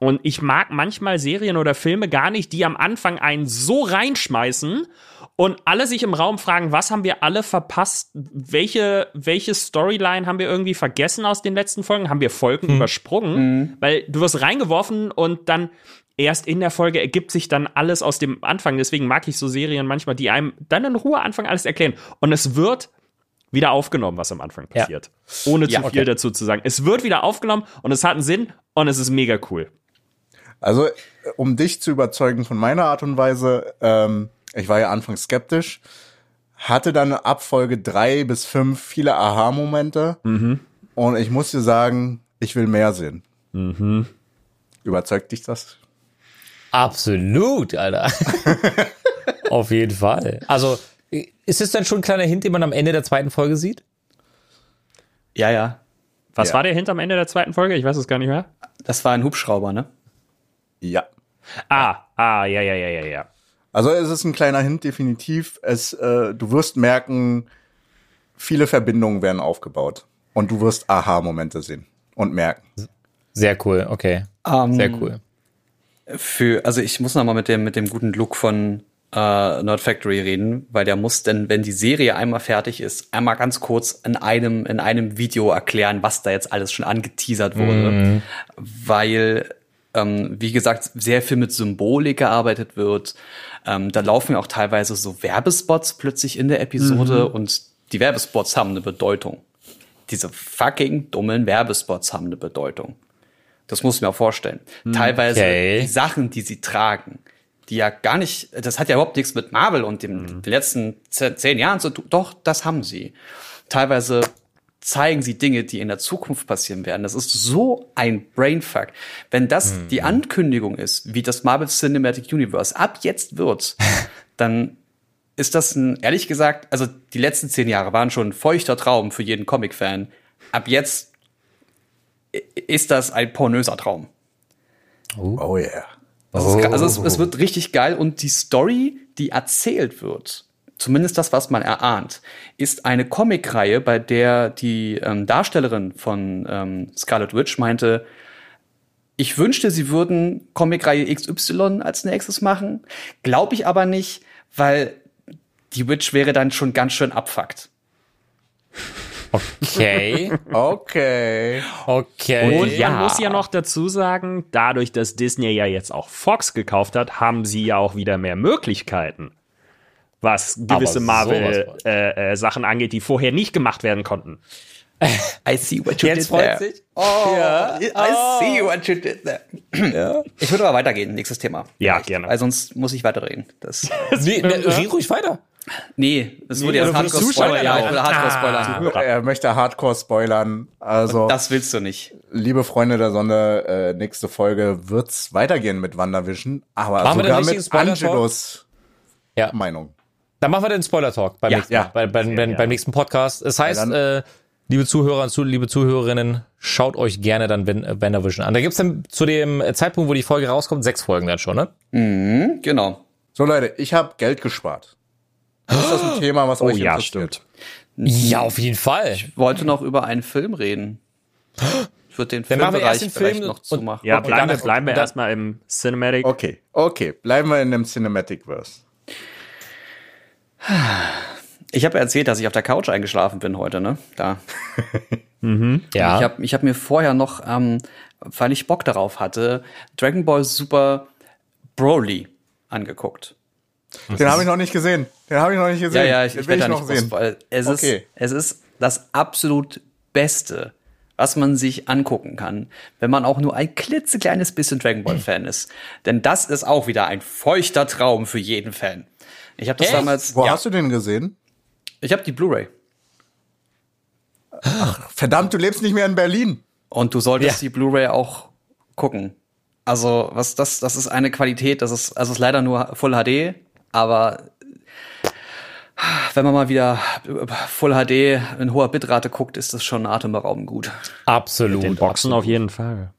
Und ich mag manchmal Serien oder Filme gar nicht, die am Anfang einen so reinschmeißen und alle sich im Raum fragen, was haben wir alle verpasst? Welche, welche Storyline haben wir irgendwie vergessen aus den letzten Folgen? Haben wir Folgen übersprungen? Weil du wirst reingeworfen und dann erst in der Folge ergibt sich dann alles aus dem Anfang. Deswegen mag ich so Serien manchmal, die einem dann in Ruhe anfangen, alles erklären. Und es wird wieder aufgenommen, was am Anfang Ja. passiert. Ohne Ja, zu viel okay. dazu zu sagen. Es wird wieder aufgenommen und es hat einen Sinn und es ist mega cool. Also, äh, um dich zu überzeugen von meiner Art und Weise, ähm, ich war ja anfangs skeptisch, hatte dann ab Folge drei bis fünf viele Aha-Momente und ich muss dir sagen, ich will mehr sehen. Überzeugt dich das? Absolut, Alter. Auf jeden Fall. Also ist es dann schon ein kleiner Hint, den man am Ende der zweiten Folge sieht? Ja, ja. Was Ja. war der Hint am Ende der zweiten Folge? Ich weiß es gar nicht mehr. Das war ein Hubschrauber, ne? Ja. Ah, ah, ja, ja, ja, ja, ja. Also es ist ein kleiner Hint, definitiv. Es, äh, du wirst merken, viele Verbindungen werden aufgebaut. Und du wirst Aha-Momente sehen und merken. Sehr cool, okay. Ähm, Sehr cool. Für, also ich muss noch mal mit dem, mit dem guten Look von äh, Nerd Factory reden, weil der muss denn, wenn die Serie einmal fertig ist, einmal ganz kurz in einem, in einem Video erklären, was da jetzt alles schon angeteasert wurde. Weil, ähm, wie gesagt, sehr viel mit Symbolik gearbeitet wird. Ähm, da laufen ja auch teilweise so Werbespots plötzlich in der Episode und die Werbespots haben eine Bedeutung. Diese fucking dummen Werbespots haben eine Bedeutung. Das muss ich mir auch vorstellen. Teilweise Okay. die Sachen, die sie tragen, die ja gar nicht, das hat ja überhaupt nichts mit Marvel und dem, den letzten ze- zehn Jahren zu tun. Doch, das haben sie. Teilweise zeigen sie Dinge, die in der Zukunft passieren werden. Das ist so ein Brainfuck. Wenn das die Ankündigung ist, wie das Marvel Cinematic Universe ab jetzt wird, dann ist das ein, ehrlich gesagt, also die letzten zehn Jahre waren schon ein feuchter Traum für jeden Comic-Fan. Ab jetzt ist das ein pornöser Traum. Oh yeah. Das ist, ge- also es, es wird richtig geil und die Story, die erzählt wird, zumindest das, was man erahnt, ist eine Comicreihe, bei der die ähm, Darstellerin von ähm, Scarlet Witch meinte, ich wünschte, sie würden Comicreihe XY als nächstes machen. Glaube ich aber nicht, weil die Witch wäre dann schon ganz schön abfuckt. Okay. Okay. Okay. Und Ja. man muss ja noch dazu sagen, dadurch, dass Disney ja jetzt auch Fox gekauft hat, haben sie ja auch wieder mehr Möglichkeiten, was gewisse Marvel-Sachen äh, äh, Sachen angeht, die vorher nicht gemacht werden konnten. I see what you Jetzt did freut there. sich. Oh, I see what you did there. Ich würde aber weitergehen, nächstes Thema. Ja, Vielleicht, gerne. Weil sonst muss ich weiterreden. Das, Nee, ne, ruhig weiter. Nee, es wurde Nee, jetzt aber für die Hardcore-Spoiler. Zuschauer Ja, ja ich will auch. Hardcore-Spoilern. Er möchte Hardcore spoilern. Also, Das willst du nicht. liebe Freunde der Sonne, äh, nächste Folge wird's weitergehen mit WandaVision, aber Machen wir den sogar mit Spoiler-Talk? Angelos Ja. Meinung. Dann machen wir den Spoiler-Talk beim, Ja. nächsten, Ja. bei, beim, beim, beim nächsten Podcast. Es heißt, dann- äh, liebe Zuhörer und zu, liebe Zuhörerinnen, schaut euch gerne dann WandaVision an. Da gibt's dann zu dem Zeitpunkt, wo die Folge rauskommt, sechs Folgen dann schon, ne? Mhm, genau. So Leute, ich habe Geld gespart. Ist das ein Thema, was Oh euch ja, interessiert? stimmt. Ja, auf jeden Fall. Ich wollte noch über einen Film reden. Ich würde den Filmbereich den vielleicht Film noch und- zumachen. Ja, Okay, bleiben, dann- wir, bleiben wir erstmal im Cinematic. Okay, okay, bleiben wir in dem Cinematic-Verse. Ich habe ja erzählt, dass ich auf der Couch eingeschlafen bin heute, ne? Da. Ja. Ich habe ich hab mir vorher noch, ähm, weil ich Bock darauf hatte, Dragon Ball Super Broly angeguckt. Den habe ich noch nicht gesehen. Den habe ich noch nicht gesehen. Ja, ja, ich, Den ich will ich nicht noch sehen. weil es Okay. ist, es ist das absolut Beste, was man sich angucken kann, wenn man auch nur ein klitzekleines bisschen Dragon Ball Fan ist. Denn das ist auch wieder ein feuchter Traum für jeden Fan. Ich habe das Echt? damals, Wo ja, hast du den gesehen? ich habe die Blu-ray Verdammt, du lebst nicht mehr in Berlin. und du solltest Ja. die Blu-ray auch gucken. Also, was das das ist eine Qualität, das ist also es ist leider nur Full HD, aber wenn man mal wieder Full HD in hoher Bitrate guckt, ist das schon atemberaubend gut. absolut. Den Boxen auf jeden Fall.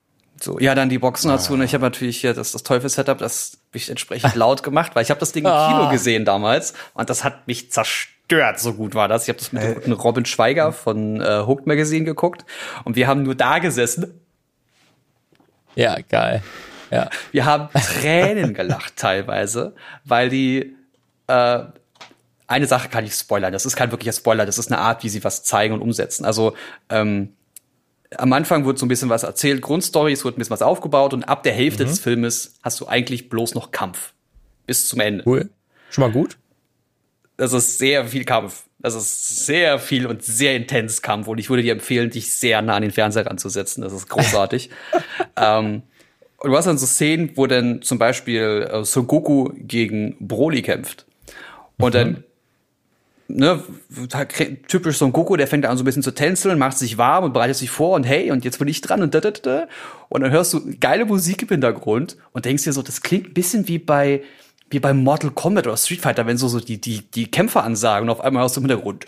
So, ja, dann die Boxen dazu. Und ich habe natürlich hier das, das Teufel-Setup, das hab ich entsprechend laut gemacht, weil ich habe das Ding im Kino gesehen damals und das hat mich zerstört. So gut war das. Ich habe das mit dem guten Robin Schweiger von äh, Hooked Magazine geguckt und wir haben nur da gesessen. Ja, geil. Ja. Wir haben Tränen gelacht teilweise, weil die äh, eine Sache kann ich spoilern. Das ist kein wirklicher Spoiler. Das ist eine Art, wie sie was zeigen und umsetzen. Also ähm, am Anfang wird so ein bisschen was erzählt, Grundstory, es wird ein bisschen was aufgebaut und ab der Hälfte des Filmes hast du eigentlich bloß noch Kampf bis zum Ende. Cool. Schon mal gut? Das ist sehr viel Kampf. Das ist sehr viel und sehr intens Kampf und ich würde dir empfehlen, dich sehr nah an den Fernseher ranzusetzen. Das ist großartig. ähm, und du hast dann so Szenen, wo dann zum Beispiel äh, Son Goku gegen Broly kämpft. Und dann, ne, typisch Son Goku, der fängt an so ein bisschen zu tänzeln, macht sich warm und bereitet sich vor und hey, und jetzt bin ich dran und da, da, da, da. Und dann hörst du geile Musik im Hintergrund und denkst dir so, das klingt ein bisschen wie bei, wie bei Mortal Kombat oder Street Fighter, wenn so, so die, die, die Kämpfer ansagen und auf einmal hörst du im Hintergrund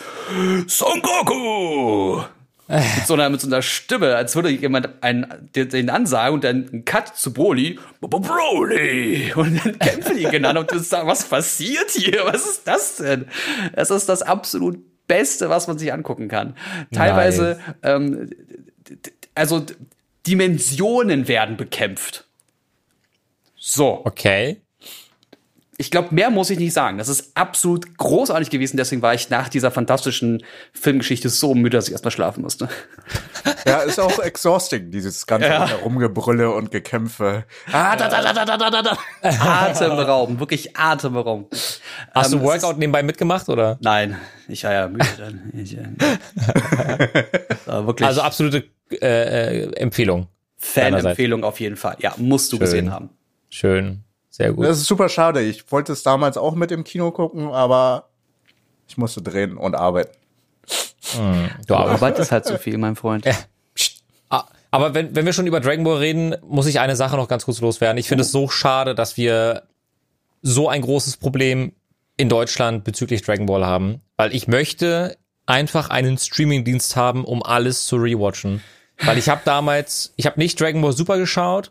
Son Goku! Mit so einer, mit so einer Stimme, als würde jemand einen, den, ansagen und dann ein Cut zu Broly. Broly! Und dann kämpfen die gegeneinander und sagst, was passiert hier? Was ist das denn? Das ist das absolut Beste, was man sich angucken kann. Teilweise, ähm, d- d- also Dimensionen werden bekämpft. So. Okay. Ich glaube, mehr muss ich nicht sagen. Das ist absolut großartig gewesen. Deswegen war ich nach dieser fantastischen Filmgeschichte so müde, dass ich erstmal schlafen musste. Ja, ist auch exhausting, dieses ganze Ja. Herumgebrülle und Gekämpfe. Ah, da, da, da, da, da, da, da. Atemberaubend, wirklich atemberaubend. Hast Ähm, du Workout nebenbei mitgemacht oder? Nein, ich war ja müde dann. Ich, äh, war wirklich Also absolute äh, äh, Empfehlung. Fan-Empfehlung auf jeden Fall. Ja, musst du Schön. gesehen haben. Schön. Sehr gut. Das ist super schade. Ich wollte es damals auch mit im Kino gucken, aber ich musste drehen und arbeiten. Du aber, Arbeit ist halt so viel, mein Freund. Ah, aber wenn, wenn wir schon über Dragon Ball reden, muss ich eine Sache noch ganz kurz loswerden. Ich finde es so schade, dass wir so ein großes Problem in Deutschland bezüglich Dragon Ball haben. Weil ich möchte einfach einen Streamingdienst haben, um alles zu rewatchen. Weil ich habe damals, ich habe nicht Dragon Ball Super geschaut.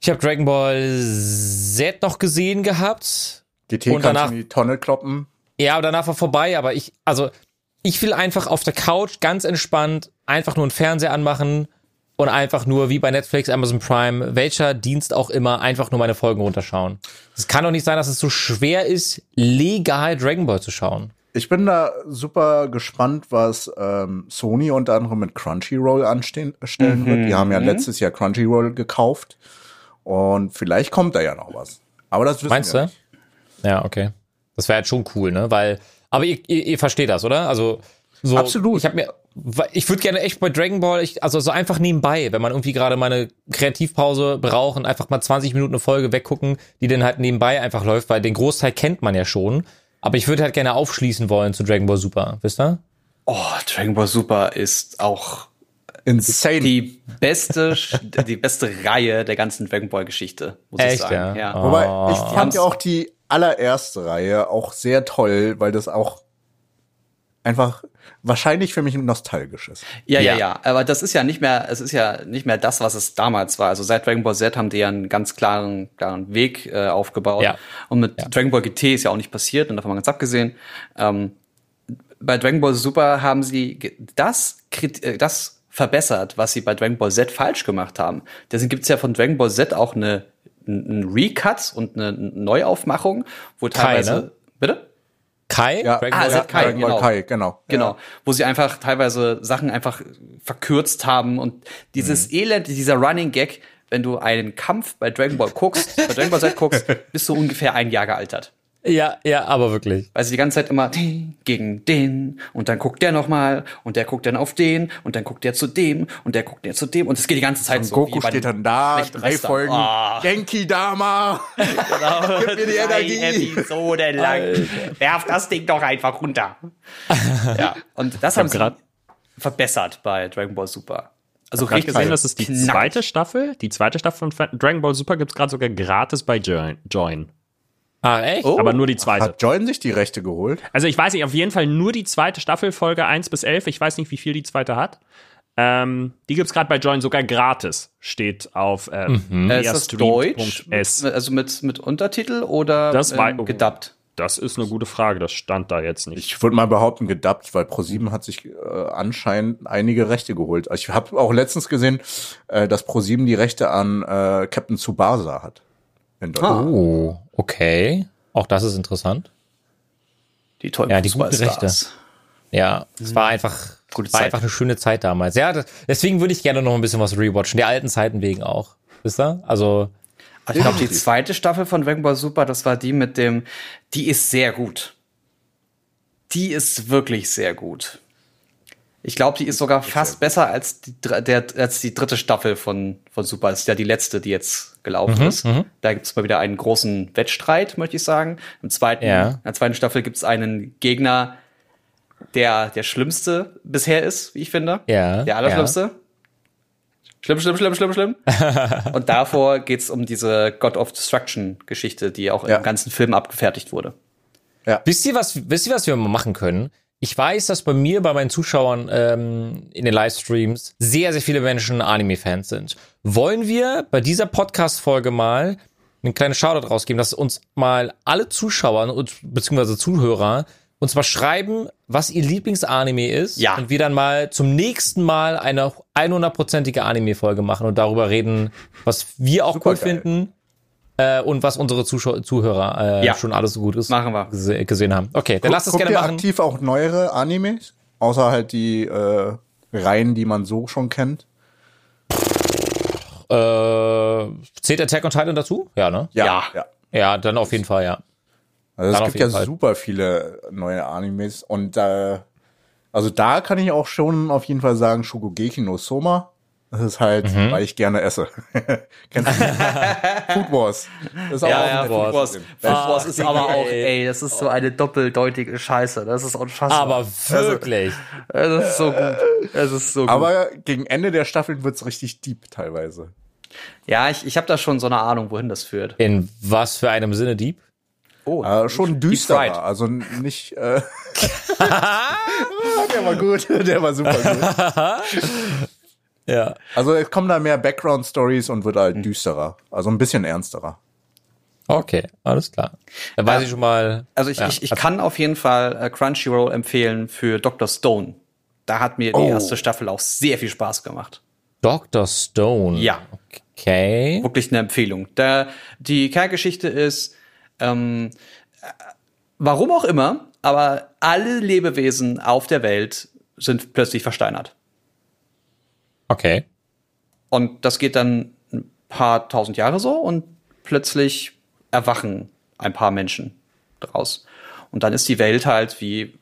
Ich habe Dragon Ball Z noch gesehen gehabt. GT Und kannst danach- du in die Tonne kloppen. Ja, und danach war vorbei, aber ich, also, ich will einfach auf der Couch ganz entspannt einfach nur einen Fernseher anmachen und einfach nur wie bei Netflix, Amazon Prime, welcher Dienst auch immer, einfach nur meine Folgen runterschauen. Es kann doch nicht sein, dass es so schwer ist, legal Dragon Ball zu schauen. Ich bin da super gespannt, was ähm, Sony unter anderem mit Crunchyroll anstellen stellen wird. Die haben ja letztes Jahr Crunchyroll gekauft. Und vielleicht kommt da ja noch was. Aber das wissen Meinst wir du? nicht. Ja, okay. Das wäre halt schon cool, ne? Weil, aber ihr, ihr, ihr versteht das, oder? Also, so, Absolut. Ich habe mir, ich würde gerne echt bei Dragon Ball, ich, also so einfach nebenbei, wenn man irgendwie gerade mal eine Kreativpause braucht und einfach mal 20 Minuten eine Folge weggucken, die dann halt nebenbei einfach läuft, weil den Großteil kennt man ja schon. Aber ich würde halt gerne aufschließen wollen zu Dragon Ball Super, wisst ihr? Oh, Dragon Ball Super ist auch Insane. die beste, die beste Reihe der ganzen Dragon Ball Geschichte, muss ich Echt, sagen. ja? Oh. Wobei, ich haben's- fand ja auch die allererste Reihe auch sehr toll, weil das auch einfach wahrscheinlich für mich nostalgisch ist. Ja, ja, Ja. ja. Aber das ist ja nicht mehr, es ist ja nicht mehr das, was es damals war. Also seit Dragon Ball Z haben die ja einen ganz klaren, klaren Weg äh, aufgebaut. Ja. Und mit Dragon Ball GT ist ja auch nicht passiert, und davon mal ganz abgesehen. Ähm, bei Dragon Ball Super haben sie das, äh, das verbessert, was sie bei Dragon Ball Z falsch gemacht haben. Deswegen gibt's ja von Dragon Ball Z auch eine, ein Recut und eine Neuaufmachung, wo teilweise. ne? Bitte? Kai? Ja, Dragon Ah, Ball ja, Z? Kai, Dragon Ball genau. Kai, genau. Genau, wo sie einfach teilweise Sachen einfach verkürzt haben und dieses Elend, dieser Running Gag, wenn du einen Kampf bei Dragon Ball guckst, bei Dragon Ball Z guckst, bist du ungefähr ein Jahr gealtert. Ja, ja, aber wirklich. Weil sie die ganze Zeit immer den gegen den und dann guckt der noch mal und der guckt dann auf den und dann guckt der zu dem und der guckt der zu dem und es geht die ganze Zeit Und so. Goku steht dann da, drei Western. Folgen. Ah. Genki Dama. Genau. Gib mir die Energie. Episoden lang. Werf das Ding doch einfach runter. ja, und das haben sie verbessert bei Dragon Ball Super. Also Ich habe richtig gesehen, das ist die knackig. zweite Staffel. Die zweite Staffel von Dragon Ball Super gibt's gerade sogar gratis bei Join. Ah, echt? Oh. Aber nur die zweite. Hat Join sich die Rechte geholt? Also ich weiß nicht, auf jeden Fall nur die zweite Staffel, Folge 1 bis 11. Ich weiß nicht, wie viel die zweite hat. Ähm, die gibt's gerade bei Join sogar gratis. Steht auf ähm, Äh, ist das Deutsch? S. Also mit, mit Untertitel oder Das war- ähm, gedubbt? Das ist eine gute Frage, das stand da jetzt nicht. Ich würde mal behaupten, gedubbt, weil ProSieben hat sich äh, anscheinend einige Rechte geholt. Ich habe auch letztens gesehen, äh, dass ProSieben die Rechte an äh, Captain Tsubasa hat. In Deutschland. Oh, okay. Auch das ist interessant. Die tollen Ja, die guten Fußballstars. Ja, es war einfach, Gute war Zeit. einfach eine schöne Zeit damals. Ja, das, deswegen würde ich gerne noch ein bisschen was rewatchen. Die alten Zeiten wegen auch. Wisst ihr? Also, Aber Ich glaube, die zweite Staffel von Dragon Ball Super, das war die mit dem, die ist sehr gut. Die ist wirklich sehr gut. Ich glaube, die ist sogar fast besser als die, der, als die dritte Staffel von, von Super. Das ist ja die letzte, die jetzt gelaufen ist. Da gibt es mal wieder einen großen Wettstreit, möchte ich sagen. Im zweiten, Ja. In der zweiten Staffel gibt es einen Gegner, der der schlimmste bisher ist, wie ich finde. Ja, Der allerschlimmste. Schlimm, schlimm, schlimm, schlimm, schlimm. Und davor geht's um diese God of Destruction Geschichte, die auch Ja. im ganzen Film abgefertigt wurde. wisst ihr was, wisst ihr, was wir mal machen können? Ich weiß, dass bei mir, bei meinen Zuschauern ähm, in den Livestreams sehr, sehr viele Menschen Anime-Fans sind. Wollen wir bei dieser Podcast-Folge mal einen kleinen Shoutout rausgeben, dass uns mal alle Zuschauer und beziehungsweise Zuhörer uns mal schreiben, was ihr Lieblingsanime ist Ja. und wir dann mal zum nächsten Mal eine 100%ige Anime-Folge machen und darüber reden, was wir auch cool Supergeil. finden äh, und was unsere Zuschau Zuhörer äh, Ja. schon alles so gut ist. Machen wir. gese gesehen haben. Okay, dann lass es Guckt gerne ihr machen. aktiv auch neuere Animes? Außer halt die äh, Reihen, die man so schon kennt? Äh, zählt Attack on Titan dazu? Ja, ne? Ja. ja. Ja, dann auf jeden Fall, ja. Also es gibt ja Fall. super viele neue Animes und äh, also da kann ich auch schon auf jeden Fall sagen, Shokugeki no Soma. Das ist halt, Mhm. weil ich gerne esse. Kennst du? Food Wars. Das ist auch Ja, auf ja, Food Wars. Food Wars ist aber auch, ey, das ist so eine doppeldeutige Scheiße. Das ist unfassbar. Aber wirklich. es ist so gut. Es ist so gut. Aber gegen Ende der Staffeln wird's richtig deep teilweise. Ja, ich, ich habe da schon so eine Ahnung, wohin das führt. In was für einem Sinne Dieb? Oh, Äh, schon Deep düsterer, also nicht. Äh der war gut, der war super gut. Ja. Also es kommen da mehr Background-Stories und wird Mhm. halt düsterer, also ein bisschen ernsterer. Okay, alles klar. Dann weiß ich schon mal. Also ich, ja, ich, ich kann auf jeden Fall äh, Crunchyroll empfehlen für Dr. Stone. Da hat mir die Oh. erste Staffel auch sehr viel Spaß gemacht. Dr. Stone. Ja. Okay. Wirklich eine Empfehlung. Da, die Kerngeschichte ist, ähm, äh, warum auch immer, aber alle Lebewesen auf der Welt sind plötzlich versteinert. Okay. Und das geht dann ein paar tausend Jahre so und plötzlich erwachen ein paar Menschen draus. Und dann ist die Welt halt wie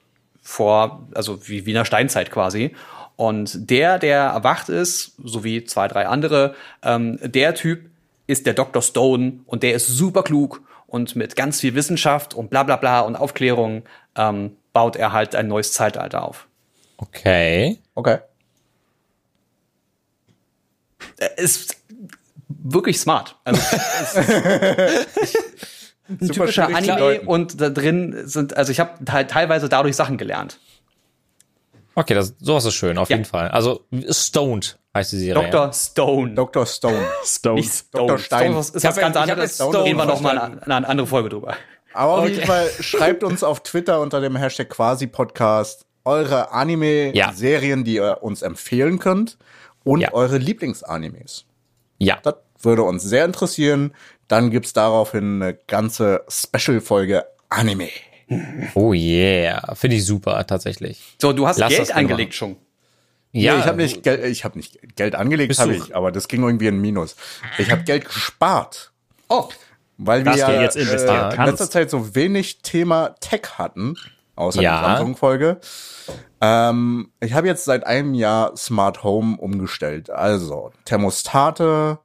vor, also wie, wie in der Steinzeit quasi. Und der, der erwacht ist, sowie zwei, drei andere, ähm, der Typ ist der Dr. Stone und der ist super klug und mit ganz viel Wissenschaft und bla bla bla und Aufklärung ähm, baut er halt ein neues Zeitalter auf. Okay. Okay. Er ist wirklich smart. Also ein Super typischer Anime deuten. und da drin sind, also ich habe te teilweise dadurch Sachen gelernt. Okay, das, sowas ist schön, auf Ja. jeden Fall. Also, Stoned heißt die Serie. Dr. Stone. Dr. Stone. Stone. Nicht Stone. Dr. Stein. Stone ist Ich was ganz anderes. Stone Reden wir noch mal verstanden. eine, eine andere Folge drüber. Aber auf jeden Fall schreibt uns auf Twitter unter dem Hashtag Quasi-Podcast eure Anime-Serien, die ihr uns empfehlen könnt und Ja. eure Lieblingsanimes. Ja. Das würde uns sehr interessieren. Dann gibt's daraufhin eine ganze Special-Folge Anime. Oh yeah. Finde ich super, tatsächlich. So, du hast Lass das Geld angelegt schon. Ja, ich habe nicht, Geld, ich hab nicht Geld angelegt, habe ich, aber das ging irgendwie in Minus. Ich habe Geld gespart. Oh, Weil wir ja jetzt investieren äh, in letzter Zeit so wenig Thema Tech hatten, außer Ja. der Samsung-Folge. Ähm, ich habe jetzt seit einem Jahr Smart Home umgestellt. Also Thermostate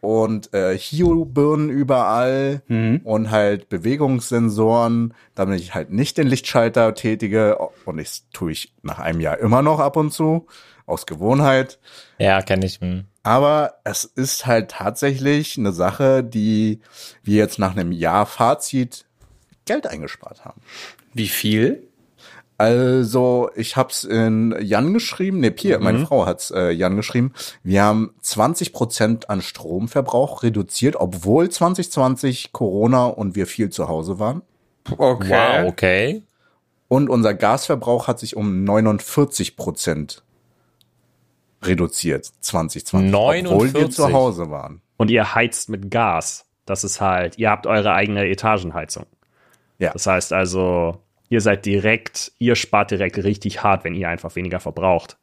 und äh, Hio-Birnen überall und halt Bewegungssensoren, damit ich halt nicht den Lichtschalter tätige. Und das tue ich nach einem Jahr immer noch ab und zu, aus Gewohnheit. ja, kenne ich. Hm. Aber es ist halt tatsächlich eine Sache, die wir jetzt nach einem Jahr Fazit Geld eingespart haben. Wie viel? Also, ich hab's in Jan geschrieben, ne, Pia, meine Frau hat's äh, Jan geschrieben. Wir haben 20 Prozent an Stromverbrauch reduziert, obwohl 2020 Corona und wir viel zu Hause waren. Okay. Wow, okay. Und unser Gasverbrauch hat sich um 49 Prozent reduziert, 2020, obwohl wir 49. zu Hause waren. Und ihr heizt mit Gas. Das ist halt, ihr habt eure eigene Etagenheizung. Ja. Das heißt also, ihr seid direkt, ihr spart direkt richtig hart, wenn ihr einfach weniger verbraucht.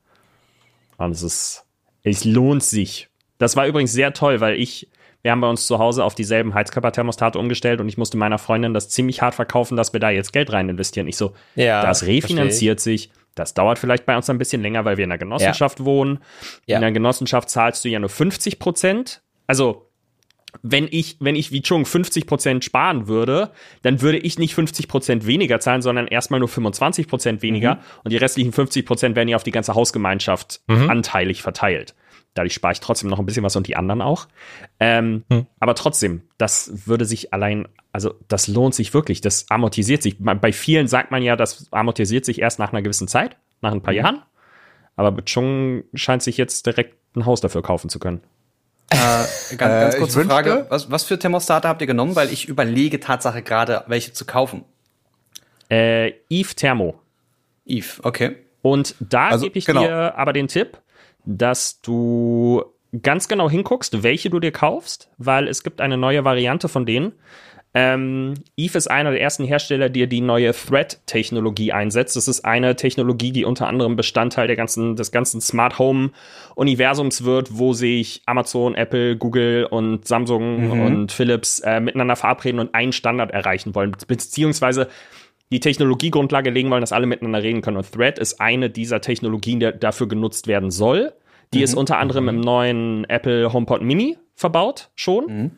Und es ist, es lohnt sich. Das war übrigens sehr toll, weil ich, wir haben bei uns zu Hause auf dieselben Heizkörperthermostate umgestellt und ich musste meiner Freundin das ziemlich hart verkaufen, dass wir da jetzt Geld rein investieren. Ich so, Ja, das refinanziert sich. Das dauert vielleicht bei uns ein bisschen länger, weil wir in einer Genossenschaft wohnen. Ja. In der Genossenschaft zahlst du ja nur 50 Prozent. Also wenn ich, wenn ich wie Chung 50% sparen würde, dann würde ich nicht 50% weniger zahlen, sondern erstmal nur 25% weniger Mhm. und die restlichen 50% werden ja auf die ganze Hausgemeinschaft Mhm. anteilig verteilt. Dadurch spare ich trotzdem noch ein bisschen was und die anderen auch. Ähm, Hm. Aber trotzdem, das würde sich allein, also das lohnt sich wirklich, das amortisiert sich. Bei- Bei vielen sagt man ja, das amortisiert sich erst nach einer gewissen Zeit, nach ein paar Mhm. Jahren. Aber mit Chung scheint sich jetzt direkt ein Haus dafür kaufen zu können. Äh, ganz, ganz ich kurze Frage. Was, was für Thermostate habt ihr genommen? Weil ich überlege Tatsache gerade, welche zu kaufen. Äh, Eve Thermo. Eve, okay. Und da Also, gebe ich genau. dir aber den Tipp, dass du ganz genau hinguckst, welche du dir kaufst, weil es gibt eine neue Variante von denen. Ähm, Eve ist einer der ersten Hersteller, die die neue Thread-Technologie einsetzt. Das ist eine Technologie, die unter anderem Bestandteil der ganzen, des ganzen Smart Home-Universums wird, wo sich Amazon, Apple, Google und Samsung Mhm. und Philips äh, miteinander verabreden und einen Standard erreichen wollen, beziehungsweise die Technologiegrundlage legen wollen, dass alle miteinander reden können. Und Thread ist eine dieser Technologien, die dafür genutzt werden soll. Die ist unter anderem im neuen Apple HomePod Mini verbaut schon.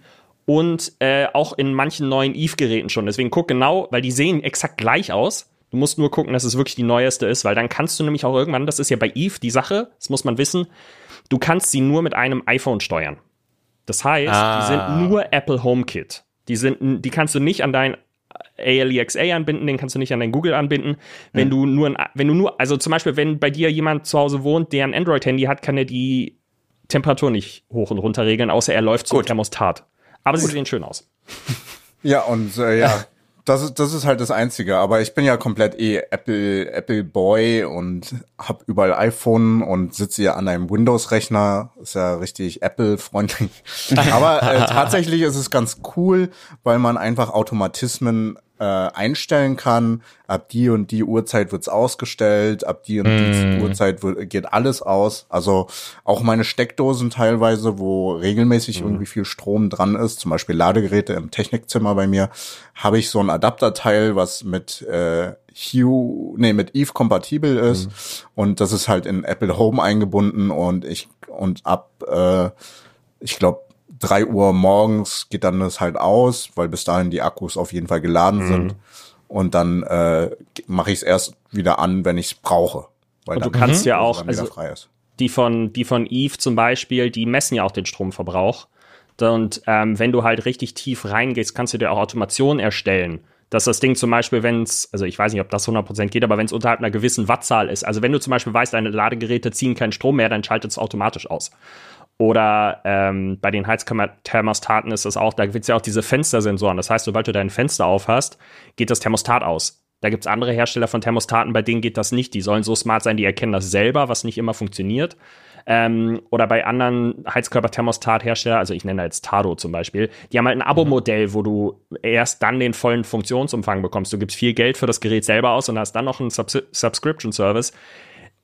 Und äh, auch in manchen neuen Eve-Geräten schon. Deswegen guck genau, weil die sehen exakt gleich aus. Du musst nur gucken, dass es wirklich die neueste ist, weil dann kannst du nämlich auch irgendwann, das ist ja bei Eve die Sache, das muss man wissen, du kannst sie nur mit einem iPhone steuern. Das heißt, Ah. die sind nur Apple HomeKit. Die sind, die kannst du nicht an dein ALEXA anbinden, den kannst du nicht an dein Google anbinden. Wenn du nur, ein, wenn du nur, also zum Beispiel, wenn bei dir jemand zu Hause wohnt, der ein Android-Handy hat, kann er die Temperatur nicht hoch und runter regeln, außer er läuft zum Gut. Thermostat. Aber sie sehen schön aus. Ja, und äh, ja, das ist, das ist halt das Einzige. Aber ich bin ja komplett eh Apple, Apple Boy und hab überall iPhone und sitze hier an einem Windows-Rechner. Ist ja richtig Apple-freundlich. Aber äh, tatsächlich ist es ganz cool, weil man einfach Automatismen äh, einstellen kann. Ab die und die Uhrzeit wird's ausgestellt, ab die und die Uhrzeit wird, geht alles aus. Also auch meine Steckdosen teilweise, wo regelmäßig irgendwie viel Strom dran ist, zum Beispiel Ladegeräte im Technikzimmer bei mir, habe ich so ein Adapterteil, was mit äh, Hue, nee, mit Eve kompatibel ist. Und das ist halt in Apple Home eingebunden und ich und ab äh, ich glaube, drei Uhr morgens geht dann das halt aus, weil bis dahin die Akkus auf jeden Fall geladen sind. Und dann äh, mache ich es erst wieder an, wenn ich es brauche. Weil Und du kannst ja auch, also die von, die von Eve zum Beispiel, die messen ja auch den Stromverbrauch. Und ähm, wenn du halt richtig tief reingehst, kannst du dir auch Automation erstellen. Dass das Ding zum Beispiel, wenn es, also ich weiß nicht, ob das 100% geht, aber wenn es unterhalb einer gewissen Wattzahl ist, also wenn du zum Beispiel weißt, deine Ladegeräte ziehen keinen Strom mehr, dann schaltet es automatisch aus. Oder ähm, bei den Heizkammer-Thermostaten ist das auch, da gibt's ja auch diese Fenstersensoren. Das heißt, sobald du dein Fenster auf hast, geht das Thermostat aus. Da gibt's andere Hersteller von Thermostaten, bei denen geht das nicht. Die sollen so smart sein, die erkennen das selber, was nicht immer funktioniert. Ähm, oder bei anderen Heizkörper-Thermostat-Hersteller, also ich nenne jetzt Tado zum Beispiel, die haben halt ein Abo-Modell, wo du erst dann den vollen Funktionsumfang bekommst. Du gibst viel Geld für das Gerät selber aus und hast dann noch einen Subs Subscription-Service,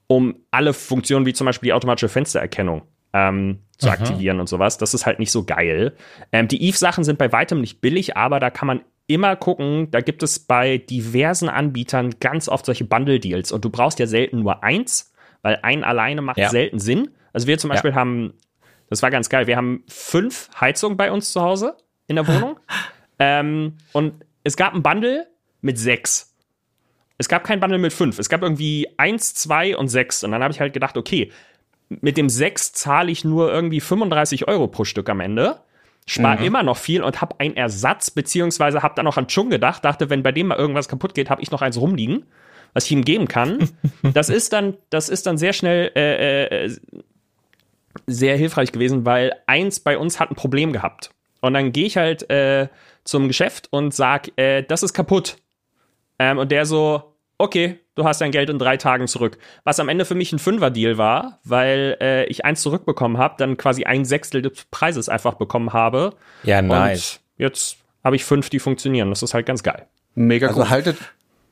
um alle Funktionen wie zum Beispiel die automatische Fenstererkennung ähm, zu aktivieren und sowas. Das ist halt nicht so geil. Ähm, die Eve-Sachen sind bei weitem nicht billig, aber da kann man immer gucken, da gibt es bei diversen Anbietern ganz oft solche Bundle-Deals und du brauchst ja selten nur eins, weil ein alleine macht Ja. selten Sinn. Also wir zum Beispiel haben, das war ganz geil, wir haben fünf Heizungen bei uns zu Hause in der Wohnung ähm, und es gab ein Bundle mit sechs. Es gab kein Bundle mit fünf. Es gab irgendwie eins, zwei und sechs. Und dann habe ich halt gedacht, okay, mit dem sechs zahle ich nur irgendwie 35 Euro pro Stück am Ende. Spar immer noch viel und habe einen Ersatz, beziehungsweise habe dann noch an Chung gedacht, dachte, wenn bei dem mal irgendwas kaputt geht, habe ich noch eins rumliegen, was ich ihm geben kann. das ist dann, das ist dann sehr schnell äh, äh, sehr hilfreich gewesen, weil eins bei uns hat ein Problem gehabt. Und dann gehe ich halt äh, zum Geschäft und sag, äh, das ist kaputt. Ähm, und der so, okay, du hast dein Geld in drei Tagen zurück. Was am Ende für mich ein Fünfer-Deal war, weil äh, ich eins zurückbekommen habe, dann quasi ein Sechstel des Preises einfach bekommen habe. Ja, nice. Und jetzt habe ich fünf, die funktionieren. Das ist halt ganz geil. Mega Also gut. haltet,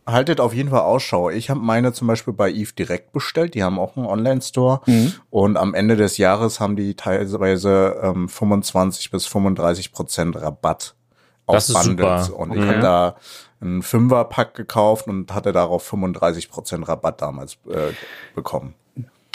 haltet auf jeden Fall Ausschau. Ich habe meine zum Beispiel bei Eve direkt bestellt. Die haben auch einen Online-Store. Und am Ende des Jahres haben die teilweise ähm, 25 bis 35 Prozent Rabatt auf Bundles. super. Und ich habe da einen Fünfer-Pack gekauft und hatte darauf 35 Prozent Rabatt damals äh, bekommen.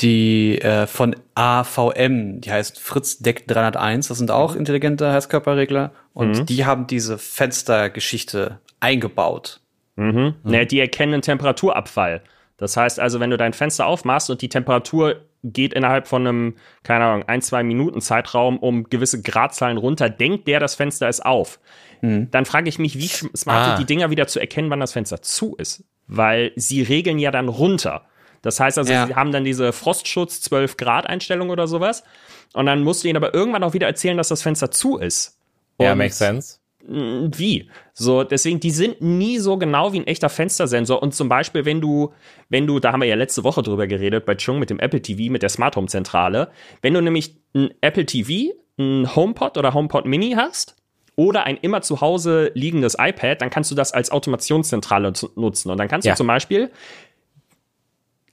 Die äh, von AVM, die heißt Fritz Deck 301, das sind auch intelligente Heizkörperregler und die haben diese Fenstergeschichte eingebaut. Mhm. Ne, die erkennen Temperaturabfall. Das heißt also, wenn du dein Fenster aufmachst und die Temperatur geht innerhalb von einem, keine Ahnung, ein, zwei Minuten Zeitraum um gewisse Gradzahlen runter, denkt der, das Fenster ist auf. Dann frage ich mich, wie smart Ah. sind die Dinger wieder zu erkennen, wann das Fenster zu ist? Weil sie regeln ja dann runter. Das heißt also, Ja. sie haben dann diese Frostschutz 12 Grad Einstellung oder sowas. Und dann musst du ihnen aber irgendwann auch wieder erzählen, dass das Fenster zu ist. Ja, Und makes sense. wie? So, deswegen, die sind nie so genau wie ein echter Fenstersensor. Und zum Beispiel, wenn du, wenn du, da haben wir ja letzte Woche drüber geredet, bei Chung mit dem Apple TV, mit der Smart Home Zentrale, wenn du nämlich ein Apple TV, ein HomePod oder HomePod Mini hast, oder ein immer zu Hause liegendes iPad, dann kannst du das als Automationszentrale nutzen. Und dann kannst Ja. du zum Beispiel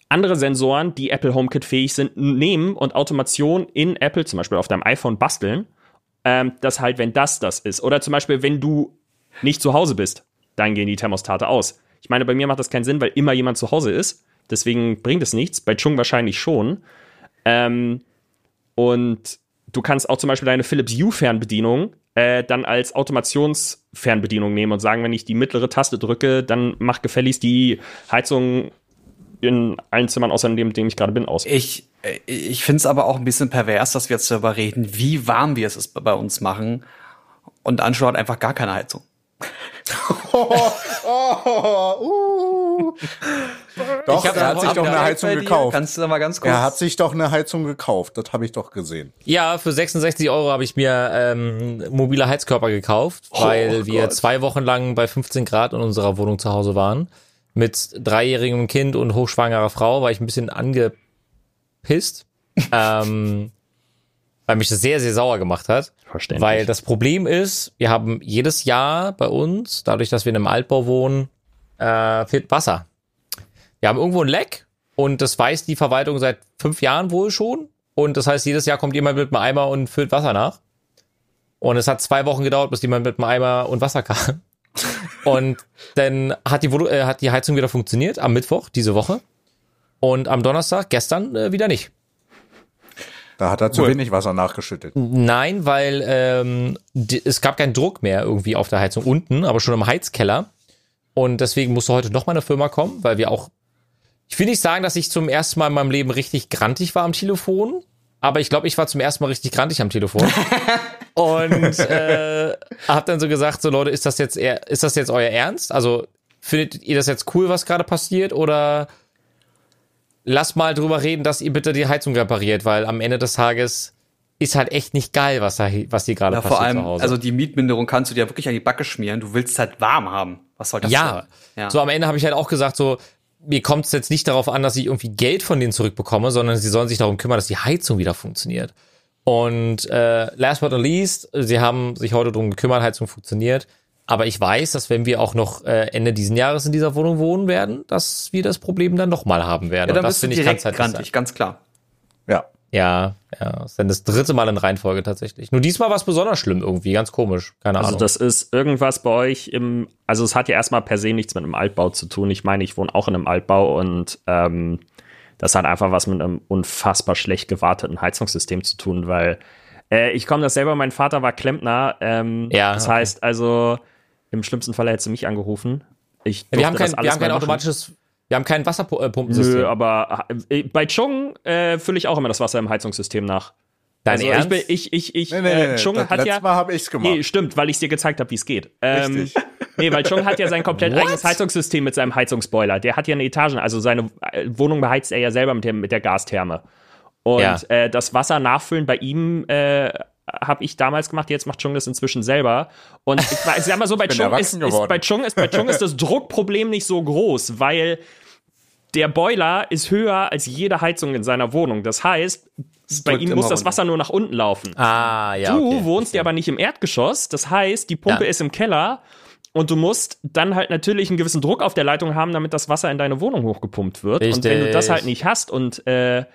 andere Sensoren, die Apple HomeKit fähig sind, nehmen und Automation in Apple, zum Beispiel auf deinem iPhone, basteln. Ähm, dass halt, wenn das das ist. Oder zum Beispiel, wenn du nicht zu Hause bist, dann gehen die Thermostate aus. Ich meine, bei mir macht das keinen Sinn, weil immer jemand zu Hause ist. Deswegen bringt es nichts. Bei Chung wahrscheinlich schon. Ähm, und du kannst auch zum Beispiel deine Philips Hue-Fernbedienung äh, dann als Automationsfernbedienung nehmen und sagen, wenn ich die mittlere Taste drücke, dann macht gefälligst die Heizung in allen Zimmern außer dem, in dem ich gerade bin, aus. Ich, äh, ich finde es aber auch ein bisschen pervers, dass wir jetzt darüber reden, wie warm wir es bei uns machen. Und Anschau hat einfach gar keine Heizung. Doch, Ich hab er hat sich doch eine Heizung gekauft. Kannst du mal ganz kurz. Er hat sich doch eine Heizung gekauft. Das habe ich doch gesehen. Ja, für 66 Euro habe ich mir ähm, mobile Heizkörper gekauft, weil wir Gott. zwei Wochen lang bei 15 Grad in unserer Wohnung zu Hause waren. Mit dreijährigem Kind und hochschwangerer Frau war ich ein bisschen angepisst. ähm, weil mich das sehr, sehr sauer gemacht hat. Verständlich. Weil das Problem ist, wir haben jedes Jahr bei uns, dadurch, dass wir in einem Altbau wohnen, äh, fehlt Wasser. Wir haben irgendwo ein Leck und das weiß die Verwaltung seit fünf Jahren wohl schon. Und das heißt, jedes Jahr kommt jemand mit einem Eimer und füllt Wasser nach. Und es hat zwei Wochen gedauert, bis jemand mit einem Eimer und Wasser kam. Und dann hat die, äh, hat die Heizung wieder funktioniert am Mittwoch diese Woche. Und am Donnerstag, gestern, äh, wieder nicht. Da hat er zu wenig Wasser nachgeschüttet. Nein, weil ähm, die, es gab keinen Druck mehr irgendwie auf der Heizung unten, aber schon im Heizkeller. Und deswegen musste heute noch mal eine Firma kommen, weil wir auch. Ich will nicht sagen, dass ich zum ersten Mal in meinem Leben richtig grantig war am Telefon, aber ich glaube, ich war zum ersten Mal richtig grantig am Telefon. Und äh, hab dann so gesagt, so Leute, ist das jetzt eher, ist das jetzt euer Ernst? Also findet ihr das jetzt cool, was gerade passiert, oder lasst mal drüber reden, dass ihr bitte die Heizung repariert, weil am Ende des Tages ist halt echt nicht geil, was da was hier gerade ja, passiert vor allem, zu Hause. also die Mietminderung kannst du dir wirklich an die Backe schmieren. Du willst halt warm haben. Was soll das ja. sein? Ja. so am Ende habe ich halt auch gesagt, so mir kommt es jetzt nicht darauf an, dass ich irgendwie Geld von denen zurückbekomme, sondern sie sollen sich darum kümmern, dass die Heizung wieder funktioniert. Und äh, last but not least, sie haben sich heute darum gekümmert, Heizung funktioniert. Aber ich weiß, dass wenn wir auch noch äh, Ende diesen Jahres in dieser Wohnung wohnen werden, dass wir das Problem dann noch mal haben werden. ja, dann Und das bist du finde ich ganz halt grantig, ganz klar. Ja. Ja, ja, das ist dann das dritte Mal in Reihenfolge tatsächlich. Nur diesmal war es besonders schlimm irgendwie, ganz komisch. Keine Also Ahnung. das ist irgendwas bei euch im, also es hat ja erstmal per se nichts mit einem Altbau zu tun. Ich meine, ich wohne auch in einem Altbau und ähm, das hat einfach was mit einem unfassbar schlecht gewarteten Heizungssystem zu tun, weil äh, ich komme das selber, mein Vater war Klempner. Ähm, Ja, das okay. heißt also, im schlimmsten Fall hättest du mich angerufen. Ich wir haben kein, wir haben kein automatisches, wir haben kein Wasserpumpensystem. Nö, aber äh, bei Chung äh, fülle ich auch immer das Wasser im Heizungssystem nach. Dein also Ernst? ich, bin, ich, ich, ich, Nee, nee, nee, äh, nee. Chung Das hat letzte ja, Mal habe ich's gemacht. Nee, stimmt, weil ich dir gezeigt habe, wie es geht. Ähm, Richtig. nee, weil Chung hat ja sein komplett eigenes Heizungssystem mit seinem Heizungsboiler. Der hat ja eine Etage, also seine äh, Wohnung beheizt er ja selber mit, dem, mit der Gastherme. Und Ja. äh, das Wasser nachfüllen bei ihm äh, habe ich damals gemacht, jetzt macht Chung das inzwischen selber. Und ich, ich sag mal so, bei Chung, ist, ist, bei, Chung ist, bei Chung ist das Druckproblem nicht so groß, weil der Boiler ist höher als jede Heizung in seiner Wohnung. Das heißt, bei drückt ihm muss das runter. Wasser nur nach unten laufen. ah, ja. Du okay. wohnst ja aber nicht im Erdgeschoss. Das heißt, die Pumpe Ja. ist im Keller und du musst dann halt natürlich einen gewissen Druck auf der Leitung haben, damit das Wasser in deine Wohnung hochgepumpt wird. Und wenn du das Richtig. halt nicht hast und äh,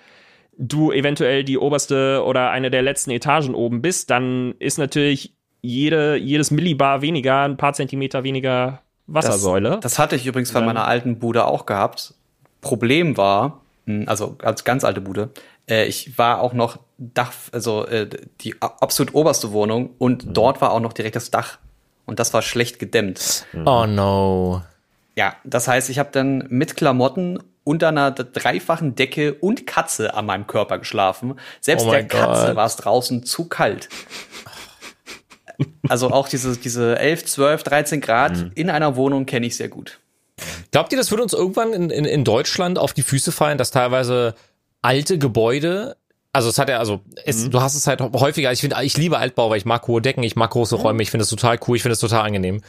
du eventuell die oberste oder eine der letzten Etagen oben bist, dann ist natürlich jede, jedes Millibar weniger, ein paar Zentimeter weniger Wassersäule. Das, das hatte ich übrigens bei meiner alten Bude auch gehabt. Problem war, mh, also als ganz alte Bude, äh, ich war auch noch Dach, also äh, die absolut oberste Wohnung und dort war auch noch direkt das Dach. Und das war schlecht gedämmt. Oh no. Ja, das heißt, ich habe dann mit Klamotten unter einer dreifachen Decke und Katze an meinem Körper geschlafen. Selbst Oh der Katze war es draußen zu kalt. Also auch diese, diese 11, 12, 13 Grad Mhm. in einer Wohnung kenne ich sehr gut. Glaubt ihr, das wird uns irgendwann in, in, in Deutschland auf die Füße fallen, dass teilweise alte Gebäude Also es hat ja, also es, du hast es halt häufiger. Ich finde, ich liebe Altbau, weil ich mag hohe Decken, ich mag große Räume, ich finde es total cool, ich finde es total angenehm.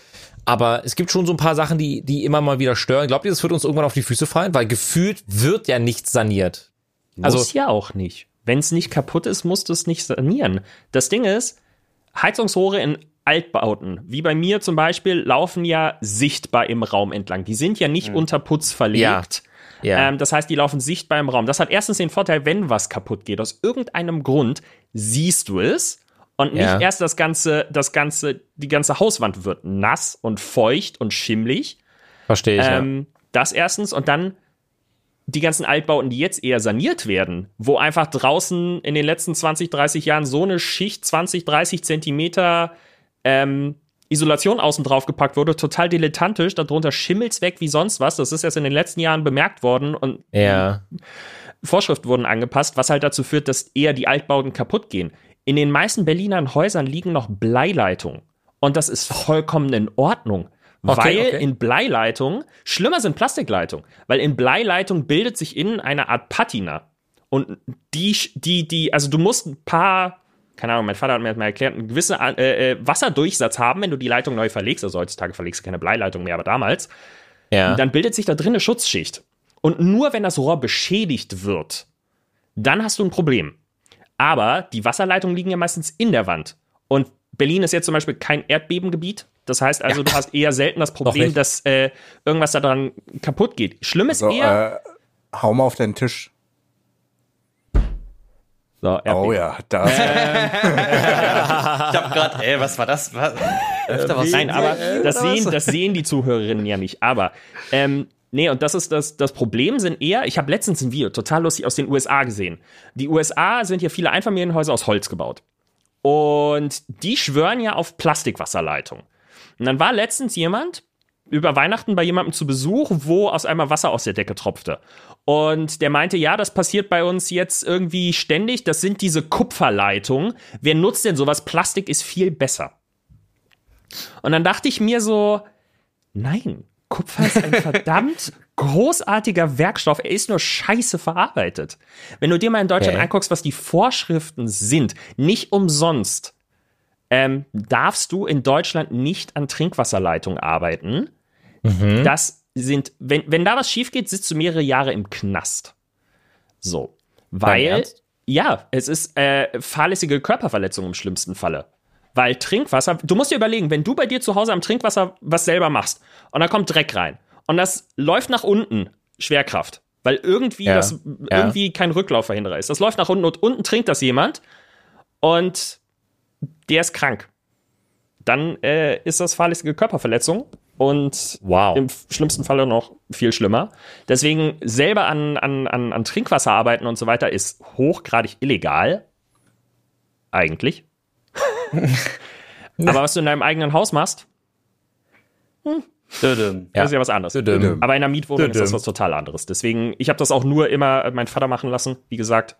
Aber es gibt schon so ein paar Sachen, die, die immer mal wieder stören. Glaubt ihr, das wird uns irgendwann auf die Füße fallen? Weil gefühlt wird ja nichts saniert. Also Also- ja auch nicht. Wenn es nicht kaputt ist, musst du es nicht sanieren. Das Ding ist, Heizungsrohre in Altbauten, wie bei mir zum Beispiel, laufen ja sichtbar im Raum entlang. Die sind ja nicht unter Putz verlegt. Ja. Ähm, das heißt, die laufen sichtbar im Raum. Das hat erstens den Vorteil, wenn was kaputt geht, aus irgendeinem Grund siehst du es und nicht Ja. erst das ganze, das ganze, die ganze Hauswand wird nass und feucht und schimmlig. Verstehe ich. Ähm, das erstens und dann die ganzen Altbauten, die jetzt eher saniert werden, wo einfach draußen in den letzten 20, 30 Jahren so eine Schicht 20, 30 Zentimeter ähm, Isolation außen drauf gepackt wurde, total dilettantisch, darunter schimmelt's weg wie sonst was. Das ist erst in den letzten Jahren bemerkt worden und ja. ja. Vorschriften wurden angepasst, was halt dazu führt, dass eher die Altbauten kaputt gehen. In den meisten Berliner Häusern liegen noch Bleileitungen. Und das ist vollkommen in Ordnung. Okay, weil okay. in Bleileitung, schlimmer sind Plastikleitungen, weil in Bleileitung bildet sich innen eine Art Patina. Und die, die, die, also du musst ein paar, keine Ahnung, mein Vater hat mir das mal erklärt, einen gewissen äh, äh, Wasserdurchsatz haben, wenn du die Leitung neu verlegst. Also heutzutage verlegst du keine Bleileitung mehr, aber damals ja. dann bildet sich da drin eine Schutzschicht. Und nur wenn das Rohr beschädigt wird, dann hast du ein Problem. Aber die Wasserleitungen liegen ja meistens in der Wand. Und Berlin ist jetzt zum Beispiel kein Erdbebengebiet. Das heißt also, du hast eher selten das Problem, dass äh, irgendwas daran kaputt geht. Schlimm ist So, eher. äh, hau mal auf den Tisch. so. Oh ja, das. Ich hab grad, ey, was war das? Was? Öfter was Nein, aber das oder was? sehen, das sehen die Zuhörerinnen ja nicht. Aber ähm, nee, und das ist das, das Problem sind eher, ich habe letztens ein Video, total lustig, aus den USA gesehen. Die USA sind ja viele Einfamilienhäuser aus Holz gebaut. Und die schwören ja auf Plastikwasserleitung. Und dann war letztens jemand über Weihnachten bei jemandem zu Besuch, wo aus einmal Wasser aus der Decke tropfte. Und der meinte, ja, das passiert bei uns jetzt irgendwie ständig. Das sind diese Kupferleitungen. Wer nutzt denn sowas? Plastik ist viel besser. Und dann dachte ich mir so, nein, Kupfer ist ein verdammt großartiger Werkstoff. Er ist nur scheiße verarbeitet. Wenn du dir mal in Deutschland Okay. anguckst, was die Vorschriften sind, nicht umsonst ähm, darfst du in Deutschland nicht an Trinkwasserleitung arbeiten. Das sind, wenn, wenn da was schief geht, sitzt du mehrere Jahre im Knast. So. Weil, ja, es ist äh, fahrlässige Körperverletzung im schlimmsten Falle. Weil Trinkwasser, du musst dir überlegen, wenn du bei dir zu Hause am Trinkwasser was selber machst und da kommt Dreck rein und das läuft nach unten, Schwerkraft, weil irgendwie Ja, das ja. irgendwie kein Rücklaufverhinderer ist. Das läuft nach unten und unten trinkt das jemand und der ist krank. Dann äh, ist das fahrlässige Körperverletzung und Wow. im schlimmsten Falle noch viel schlimmer. Deswegen selber an, an, an, an Trinkwasser arbeiten und so weiter ist hochgradig illegal. Eigentlich. Aber was du in deinem eigenen Haus machst, Dödem. das ist ja was anderes. Aber in einer Mietwohnung ist das was total anderes. Deswegen, ich habe das auch nur immer mein Vater machen lassen. Wie gesagt,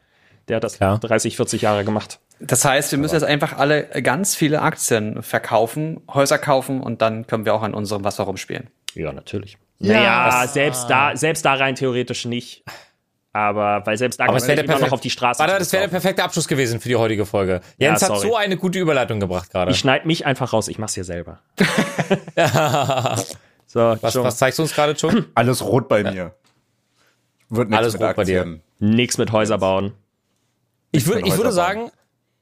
der hat das Klar. 30, 40 Jahre gemacht. Das heißt, wir müssen jetzt einfach alle ganz viele Aktien verkaufen, Häuser kaufen und dann können wir auch an unserem Wasser rumspielen. Ja, natürlich. naja, selbst da, selbst da rein theoretisch nicht. Aber weil selbst da Aber der immer noch auf die Straße. Warte, das wäre der perfekte Abschluss gewesen für die heutige Folge. Jens Ja, hat so eine gute Überleitung gebracht gerade. Ich schneid mich einfach raus, ich mach's hier selber. so, Was, was zeigst du uns gerade schon? Alles rot bei mir. Wird nichts Alles mit rot bei dir. Aktien. Nix mit Häuser bauen. Ich, würd, ich würde Häuser bauen. sagen,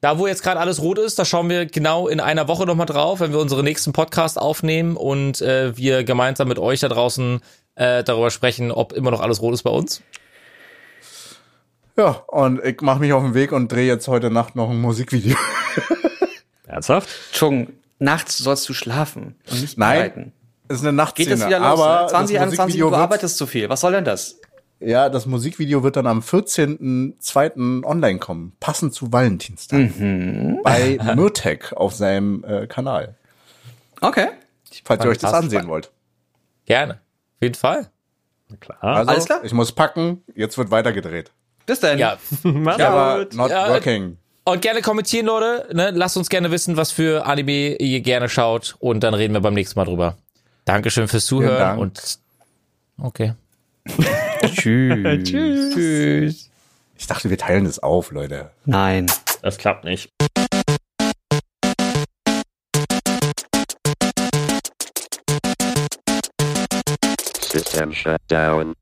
da wo jetzt gerade alles rot ist, da schauen wir genau in einer Woche nochmal drauf, wenn wir unseren nächsten Podcast aufnehmen und äh, wir gemeinsam mit euch da draußen äh, darüber sprechen, ob immer noch alles rot ist bei uns. Ja, und ich mache mich auf den Weg und drehe jetzt heute Nacht noch ein Musikvideo. Ernsthaft? Chung, nachts sollst du schlafen und nicht Nein. arbeiten. ist eine Nachtszene, Geht das wieder los? aber ne? 20, das 21 Musikvideo Uhr, arbeitest zu viel. Was soll denn das? Ja, das Musikvideo wird dann am 14.02. online kommen, passend zu Valentinstag. Mhm. Bei Myrtec auf seinem äh, Kanal. Okay. Falls ihr euch das ansehen wollt. Gerne. Auf jeden Fall. Klar. Also, Alles klar. ich muss packen, jetzt wird weitergedreht. Bis dann. Ja. Mach's Aber gut. not Ja, working. Und gerne kommentieren, Leute. Ne? Lasst uns gerne wissen, was für Anime ihr gerne schaut. Und dann reden wir beim nächsten Mal drüber. Dankeschön fürs Zuhören. Dank. Und okay. Tschüss. Tschüss. Tschüss. Ich dachte, wir teilen das auf, Leute. Nein. Das klappt nicht. System shut down.